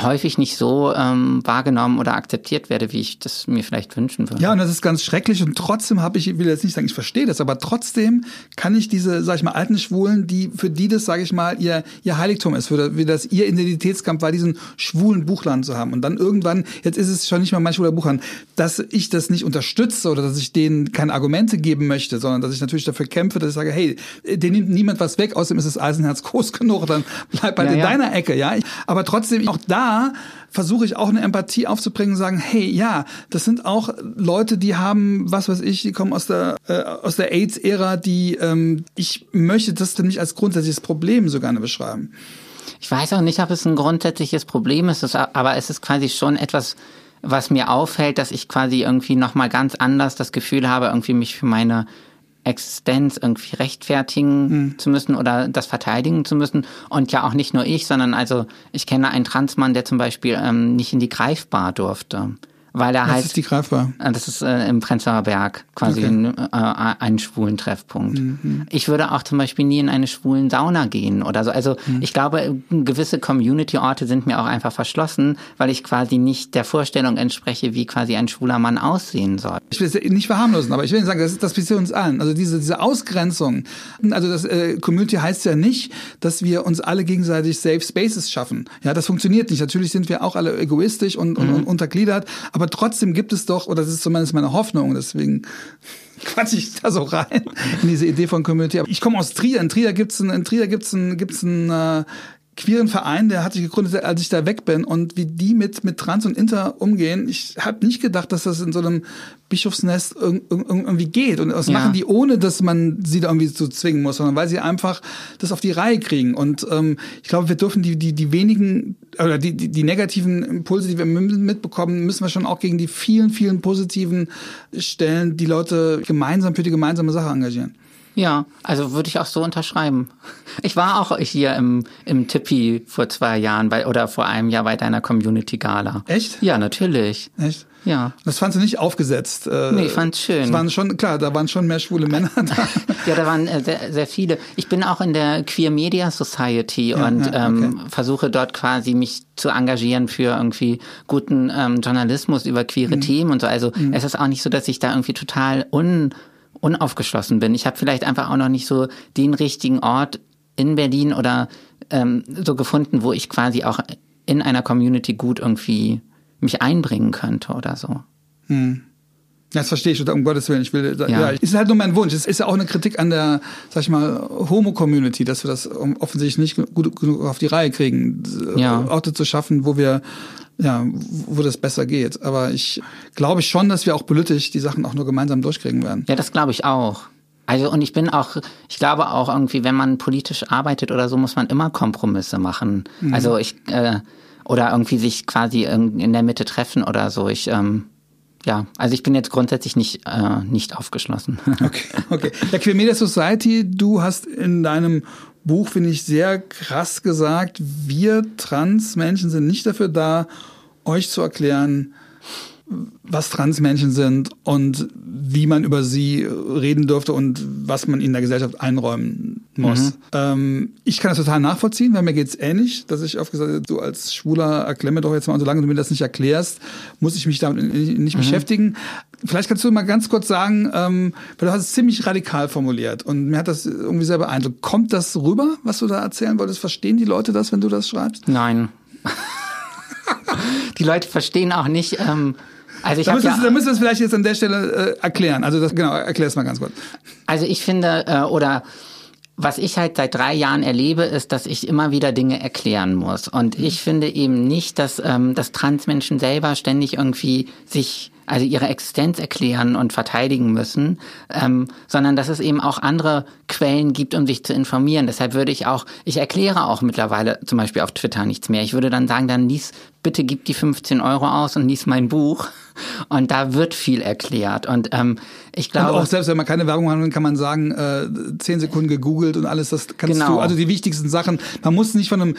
häufig nicht so ähm, wahrgenommen oder akzeptiert werde, wie ich das mir vielleicht wünschen würde. Ja, und das ist ganz schrecklich und trotzdem habe ich, ich will jetzt nicht sagen, ich verstehe das, aber trotzdem kann ich diese, sag ich mal, alten Schwulen, die für die das, sage ich mal, ihr ihr Heiligtum ist, für wie das ihr Identitätskampf war, diesen schwulen Buchladen zu haben und dann irgendwann, jetzt ist es schon nicht mal mein schwuler Buchladen, dass ich das nicht unterstütze oder dass ich denen keine Argumente geben möchte, sondern dass ich natürlich dafür kämpfe, dass ich sage, hey, denen nimmt niemand was weg, außerdem ist das Eisenherz groß genug, dann bleib halt ja, in ja. deiner Ecke, ja. Aber trotzdem auch da versuche ich auch eine Empathie aufzubringen und sagen, hey, ja, das sind auch Leute, die haben, was weiß ich, die kommen aus der äh, aus der AIDS-Ära, die ähm, ich möchte das denn nicht als grundsätzliches Problem so gerne beschreiben. Ich weiß auch nicht, ob es ein grundsätzliches Problem ist, aber es ist quasi schon etwas, was mir auffällt, dass ich quasi irgendwie nochmal ganz anders das Gefühl habe, irgendwie mich für meine Existenz irgendwie rechtfertigen mhm. zu müssen oder das verteidigen zu müssen. Und ja auch nicht nur ich, sondern also ich kenne einen Transmann, der zum Beispiel ähm, nicht in die Greifbar durfte weil er Was halt. ist die Greifbar? Äh, das ist äh, im Prenzlauer Berg quasi okay. ein, äh, ein schwulen Treffpunkt. Mhm. Ich würde auch zum Beispiel nie in eine schwulen Sauna gehen oder so. Also mhm. ich glaube, gewisse Community-Orte sind mir auch einfach verschlossen, weil ich quasi nicht der Vorstellung entspreche, wie quasi ein schwuler Mann aussehen soll. Ich will es nicht verharmlosen, aber ich will sagen, das, das passiert uns allen. Also diese, diese Ausgrenzung. Also das äh, Community heißt ja nicht, dass wir uns alle gegenseitig Safe Spaces schaffen. Ja, das funktioniert nicht. Natürlich sind wir auch alle egoistisch und, mhm. und, und untergliedert, aber aber trotzdem gibt es doch, oder das ist zumindest meine Hoffnung, deswegen quatsch ich da so rein in diese Idee von Community. Ich komme aus Trier. In Trier gibt's ein, in Trier gibt's ein, gibt's ein äh, queeren Verein, der hat sich gegründet, als ich da weg bin und wie die mit mit Trans und Inter umgehen. Ich habe nicht gedacht, dass das in so einem Bischofsnest irgendwie geht und das ja. machen die ohne, dass man sie da irgendwie so zwingen muss, sondern weil sie einfach das auf die Reihe kriegen. Und ähm, ich glaube, wir dürfen die die die wenigen oder die die, die negativen Impulse, die wir mitbekommen, müssen wir schon auch gegen die vielen vielen positiven Stellen die Leute gemeinsam für die gemeinsame Sache engagieren. Ja, also würde ich auch so unterschreiben. Ich war auch hier im, im Tippi vor zwei Jahren bei, oder vor einem Jahr bei deiner Community Gala. Echt? Ja, natürlich. Echt? Ja. Das fandst du nicht aufgesetzt? Äh, nee, ich fand's schön. Es waren schon, klar, da waren schon mehr schwule Männer da. ja, da waren äh, sehr, sehr viele. Ich bin auch in der Queer Media Society ja, und ja, ähm, okay. versuche dort quasi mich zu engagieren für irgendwie guten ähm, Journalismus über queere mhm. Themen und so. Also mhm. es ist auch nicht so, dass ich da irgendwie total un unaufgeschlossen bin. Ich habe vielleicht einfach auch noch nicht so den richtigen Ort in Berlin oder ähm, so gefunden, wo ich quasi auch in einer Community gut irgendwie mich einbringen könnte oder so. Hm. Das verstehe ich, um Gottes Willen. Ich will, ja. ja, ist halt nur mein Wunsch. Es ist ja auch eine Kritik an der, sag ich mal, Homo-Community, dass wir das offensichtlich nicht gut genug auf die Reihe kriegen, ja. Orte zu schaffen, wo wir ja, wo das besser geht. Aber ich glaube schon, dass wir auch politisch die Sachen auch nur gemeinsam durchkriegen werden. Ja, das glaube ich auch. Also und ich bin auch, ich glaube auch irgendwie, wenn man politisch arbeitet oder so, muss man immer Kompromisse machen. Mhm. Also ich äh, oder irgendwie sich quasi in der Mitte treffen oder so. Ich ähm, ja, also ich bin jetzt grundsätzlich nicht äh, nicht aufgeschlossen. okay, okay. Der Queer Media Society, du hast in deinem Buch, finde ich, sehr krass gesagt, wir Transmenschen sind nicht dafür da, euch zu erklären, was Transmenschen sind und wie man über sie reden dürfte und was man in der Gesellschaft einräumen muss. Mhm. Ähm, ich kann das total nachvollziehen, weil mir geht's ähnlich, dass ich oft gesagt habe, du als Schwuler erklär mir doch jetzt mal, solange du mir das nicht erklärst, muss ich mich damit nicht mhm. beschäftigen. Vielleicht kannst du mal ganz kurz sagen, ähm, weil du hast es ziemlich radikal formuliert und mir hat das irgendwie sehr beeindruckt. Kommt das rüber, was du da erzählen wolltest? Verstehen die Leute das, wenn du das schreibst? Nein. die Leute verstehen auch nicht, ähm, also ich da, müssen, ja, da müssen wir es vielleicht jetzt an der Stelle äh, erklären. Also das, genau, erklär es mal ganz kurz. Also ich finde, äh, oder was ich halt seit drei Jahren erlebe, ist, dass ich immer wieder Dinge erklären muss. Und ich finde eben nicht, dass, ähm, dass Transmenschen selber ständig irgendwie sich also ihre Existenz erklären und verteidigen müssen, ähm, sondern dass es eben auch andere Quellen gibt, um sich zu informieren. Deshalb würde ich auch, ich erkläre auch mittlerweile zum Beispiel auf Twitter nichts mehr. Ich würde dann sagen, dann lies, bitte gib die 15 Euro aus und lies mein Buch. Und da wird viel erklärt. Und ähm, ich glaube. Und auch selbst wenn man keine Werbung hat, kann man sagen, äh, 10 Sekunden gegoogelt und alles, das kannst genau. du, also die wichtigsten Sachen. Man muss nicht von einem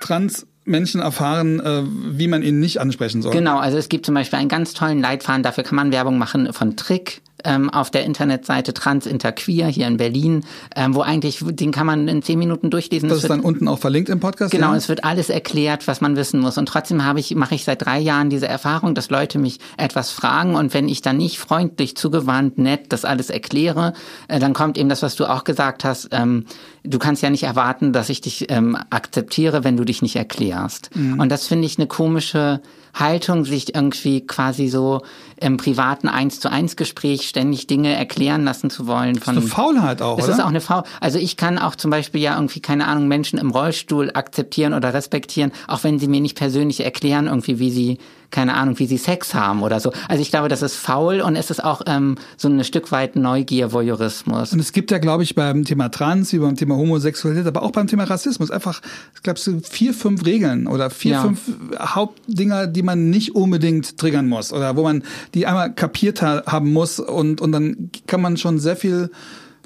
Trans Menschen erfahren, äh, wie man ihn nicht ansprechen soll. Genau, also es gibt zum Beispiel einen ganz tollen Leitfaden, dafür kann man Werbung machen von Trick ähm, auf der Internetseite Transinterqueer hier in Berlin, ähm, wo eigentlich, den kann man in zehn Minuten durchlesen. Das, das ist dann unten auch verlinkt im Podcast? Genau, ja? es wird alles erklärt, was man wissen muss. Und trotzdem habe ich, mache ich seit drei Jahren diese Erfahrung, dass Leute mich etwas fragen und wenn ich dann nicht freundlich, zugewandt, nett das alles erkläre, äh, dann kommt eben das, was du auch gesagt hast, ähm, du kannst ja nicht erwarten, dass ich dich ähm, akzeptiere, wenn du dich nicht erklärst. Mhm. Und das finde ich eine komische Haltung, sich irgendwie quasi so im privaten eins zu eins Gespräch ständig Dinge erklären lassen zu wollen. Von, das ist eine Faulheit auch, es oder? ist auch eine Faul. Also ich kann auch zum Beispiel ja irgendwie, keine Ahnung, Menschen im Rollstuhl akzeptieren oder respektieren, auch wenn sie mir nicht persönlich erklären, irgendwie, wie sie keine Ahnung, wie sie Sex haben oder so. Also ich glaube, das ist faul und es ist auch ähm, so ein Stück weit Neugier, Voyeurismus. Und es gibt ja, glaube ich, beim Thema Trans, wie beim Thema Homosexualität, aber auch beim Thema Rassismus einfach, ich glaube, so vier, fünf Regeln oder vier, ja. fünf Hauptdinger, die man nicht unbedingt triggern muss oder wo man die einmal kapiert ha haben muss und, und dann kann man schon sehr viel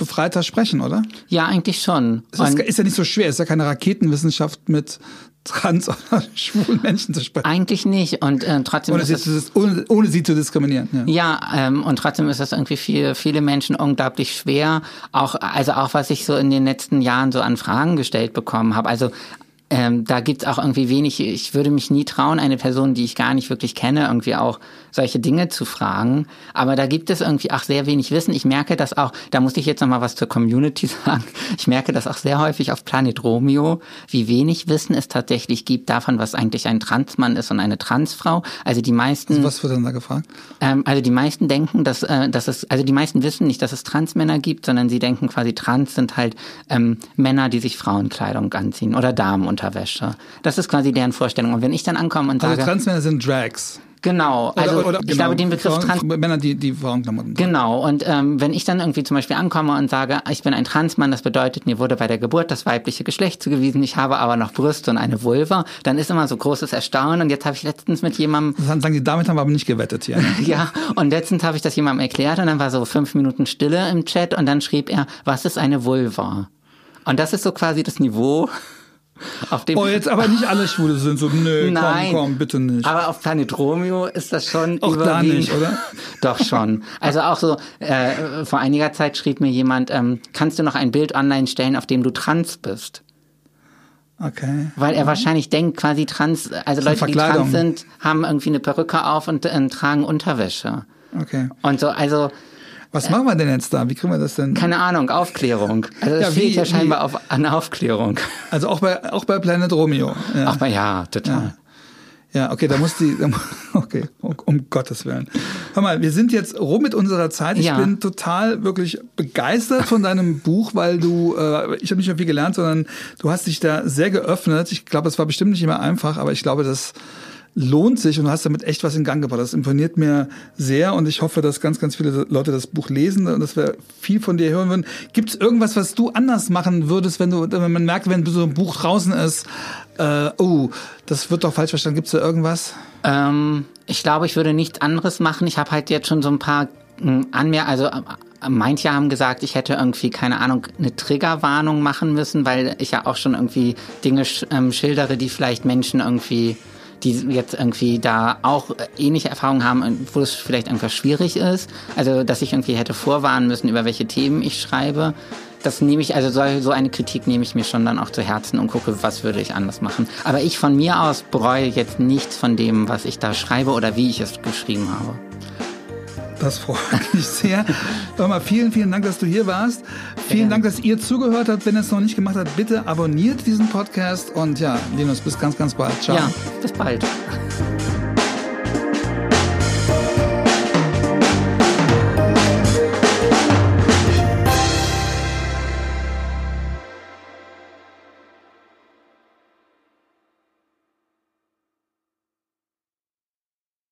befreiter sprechen, oder? Ja, eigentlich schon. Es ist, ist, ja nicht so schwer, es ist ja keine Raketenwissenschaft mit trans- oder schwulen Menschen zu sprechen. Eigentlich nicht. Und äh, trotzdem ohne, ist sie, ohne, ohne, sie zu diskriminieren. Ja, ja ähm, und trotzdem ist das irgendwie für viele Menschen unglaublich schwer. Auch, also auch was ich so in den letzten Jahren so an Fragen gestellt bekommen habe. Also ähm, da gibt's auch irgendwie wenig, ich würde mich nie trauen, eine Person, die ich gar nicht wirklich kenne, irgendwie auch solche Dinge zu fragen. Aber da gibt es irgendwie auch sehr wenig Wissen. Ich merke das auch, da muss ich jetzt nochmal was zur Community sagen. Ich merke das auch sehr häufig auf Planet Romeo, wie wenig Wissen es tatsächlich gibt davon, was eigentlich ein Transmann ist und eine Transfrau. Also die meisten. Also was wird denn da gefragt? Ähm, also die meisten denken, dass, äh, dass es, also die meisten wissen nicht, dass es Transmänner gibt, sondern sie denken quasi, Trans sind halt ähm, Männer, die sich Frauenkleidung anziehen oder Damen und Unterwäsche. Das ist quasi deren Vorstellung. Und wenn ich dann ankomme und also sage... Also Transmänner sind Drags. Genau, also oder, oder, ich genau, glaube den Begriff Frauen, Trans Männer, die die Frauenklamotten. Genau, und ähm, wenn ich dann irgendwie zum Beispiel ankomme und sage, ich bin ein Transmann, das bedeutet, mir wurde bei der Geburt das weibliche Geschlecht zugewiesen, ich habe aber noch Brüste und eine Vulva, dann ist immer so großes Erstaunen. Und jetzt habe ich letztens mit jemandem. Das sagen die, damit haben wir aber nicht gewettet hier. ja, und letztens habe ich das jemandem erklärt und dann war so fünf Minuten Stille im Chat und dann schrieb er, was ist eine Vulva? Und das ist so quasi das Niveau auf dem oh, jetzt aber nicht alle Schwule sind so, nö, Nein, komm, komm, bitte nicht. Aber auf Planet Romeo ist das schon Auch da nicht, oder? Doch schon. Also auch so, äh, vor einiger Zeit schrieb mir jemand, ähm, kannst du noch ein Bild online stellen, auf dem du trans bist? Okay. Weil er wahrscheinlich denkt, quasi trans, also Leute, die trans sind, haben irgendwie eine Perücke auf und äh, tragen Unterwäsche. Okay. Und so, also was machen wir denn jetzt da? Wie kriegen wir das denn? Keine Ahnung, Aufklärung. Also es ja, fehlt ja scheinbar auf, an Aufklärung. Also auch bei, auch bei Planet Romeo. Ja. Ach, ja, total. Ja. ja. okay, da muss die, okay, um, um, Gottes Willen. Hör mal, wir sind jetzt rum mit unserer Zeit. Ich ja. bin total wirklich begeistert von deinem Buch, weil du, äh, ich habe nicht nur viel gelernt, sondern du hast dich da sehr geöffnet. Ich glaube, es war bestimmt nicht immer einfach, aber ich glaube, dass lohnt sich und du hast damit echt was in Gang gebracht. Das imponiert mir sehr und ich hoffe, dass ganz, ganz viele Leute das Buch lesen und dass wir viel von dir hören würden. Gibt es irgendwas, was du anders machen würdest, wenn du, wenn man merkt, wenn so ein Buch draußen ist, äh, oh, das wird doch falsch verstanden. Gibt es da irgendwas? Ähm, ich glaube, ich würde nichts anderes machen. Ich habe halt jetzt schon so ein paar hm, Anmerkungen, also äh, Manche haben gesagt, ich hätte irgendwie, keine Ahnung, eine Triggerwarnung machen müssen, weil ich ja auch schon irgendwie Dinge ähm, schildere, die vielleicht Menschen irgendwie die jetzt irgendwie da auch ähnliche Erfahrungen haben, wo es vielleicht einfach schwierig ist. Also, dass ich irgendwie hätte vorwarnen müssen, über welche Themen ich schreibe. Das nehme ich, also so eine Kritik nehme ich mir schon dann auch zu Herzen und gucke, was würde ich anders machen. Aber ich von mir aus bereue jetzt nichts von dem, was ich da schreibe oder wie ich es geschrieben habe. Das freut mich sehr. Nochmal vielen, vielen Dank, dass du hier warst. Vielen Dank, dass ihr zugehört habt. Wenn ihr es noch nicht gemacht habt, bitte abonniert diesen Podcast. Und ja, Linus, bis ganz, ganz bald. Ciao. Ja, bis bald.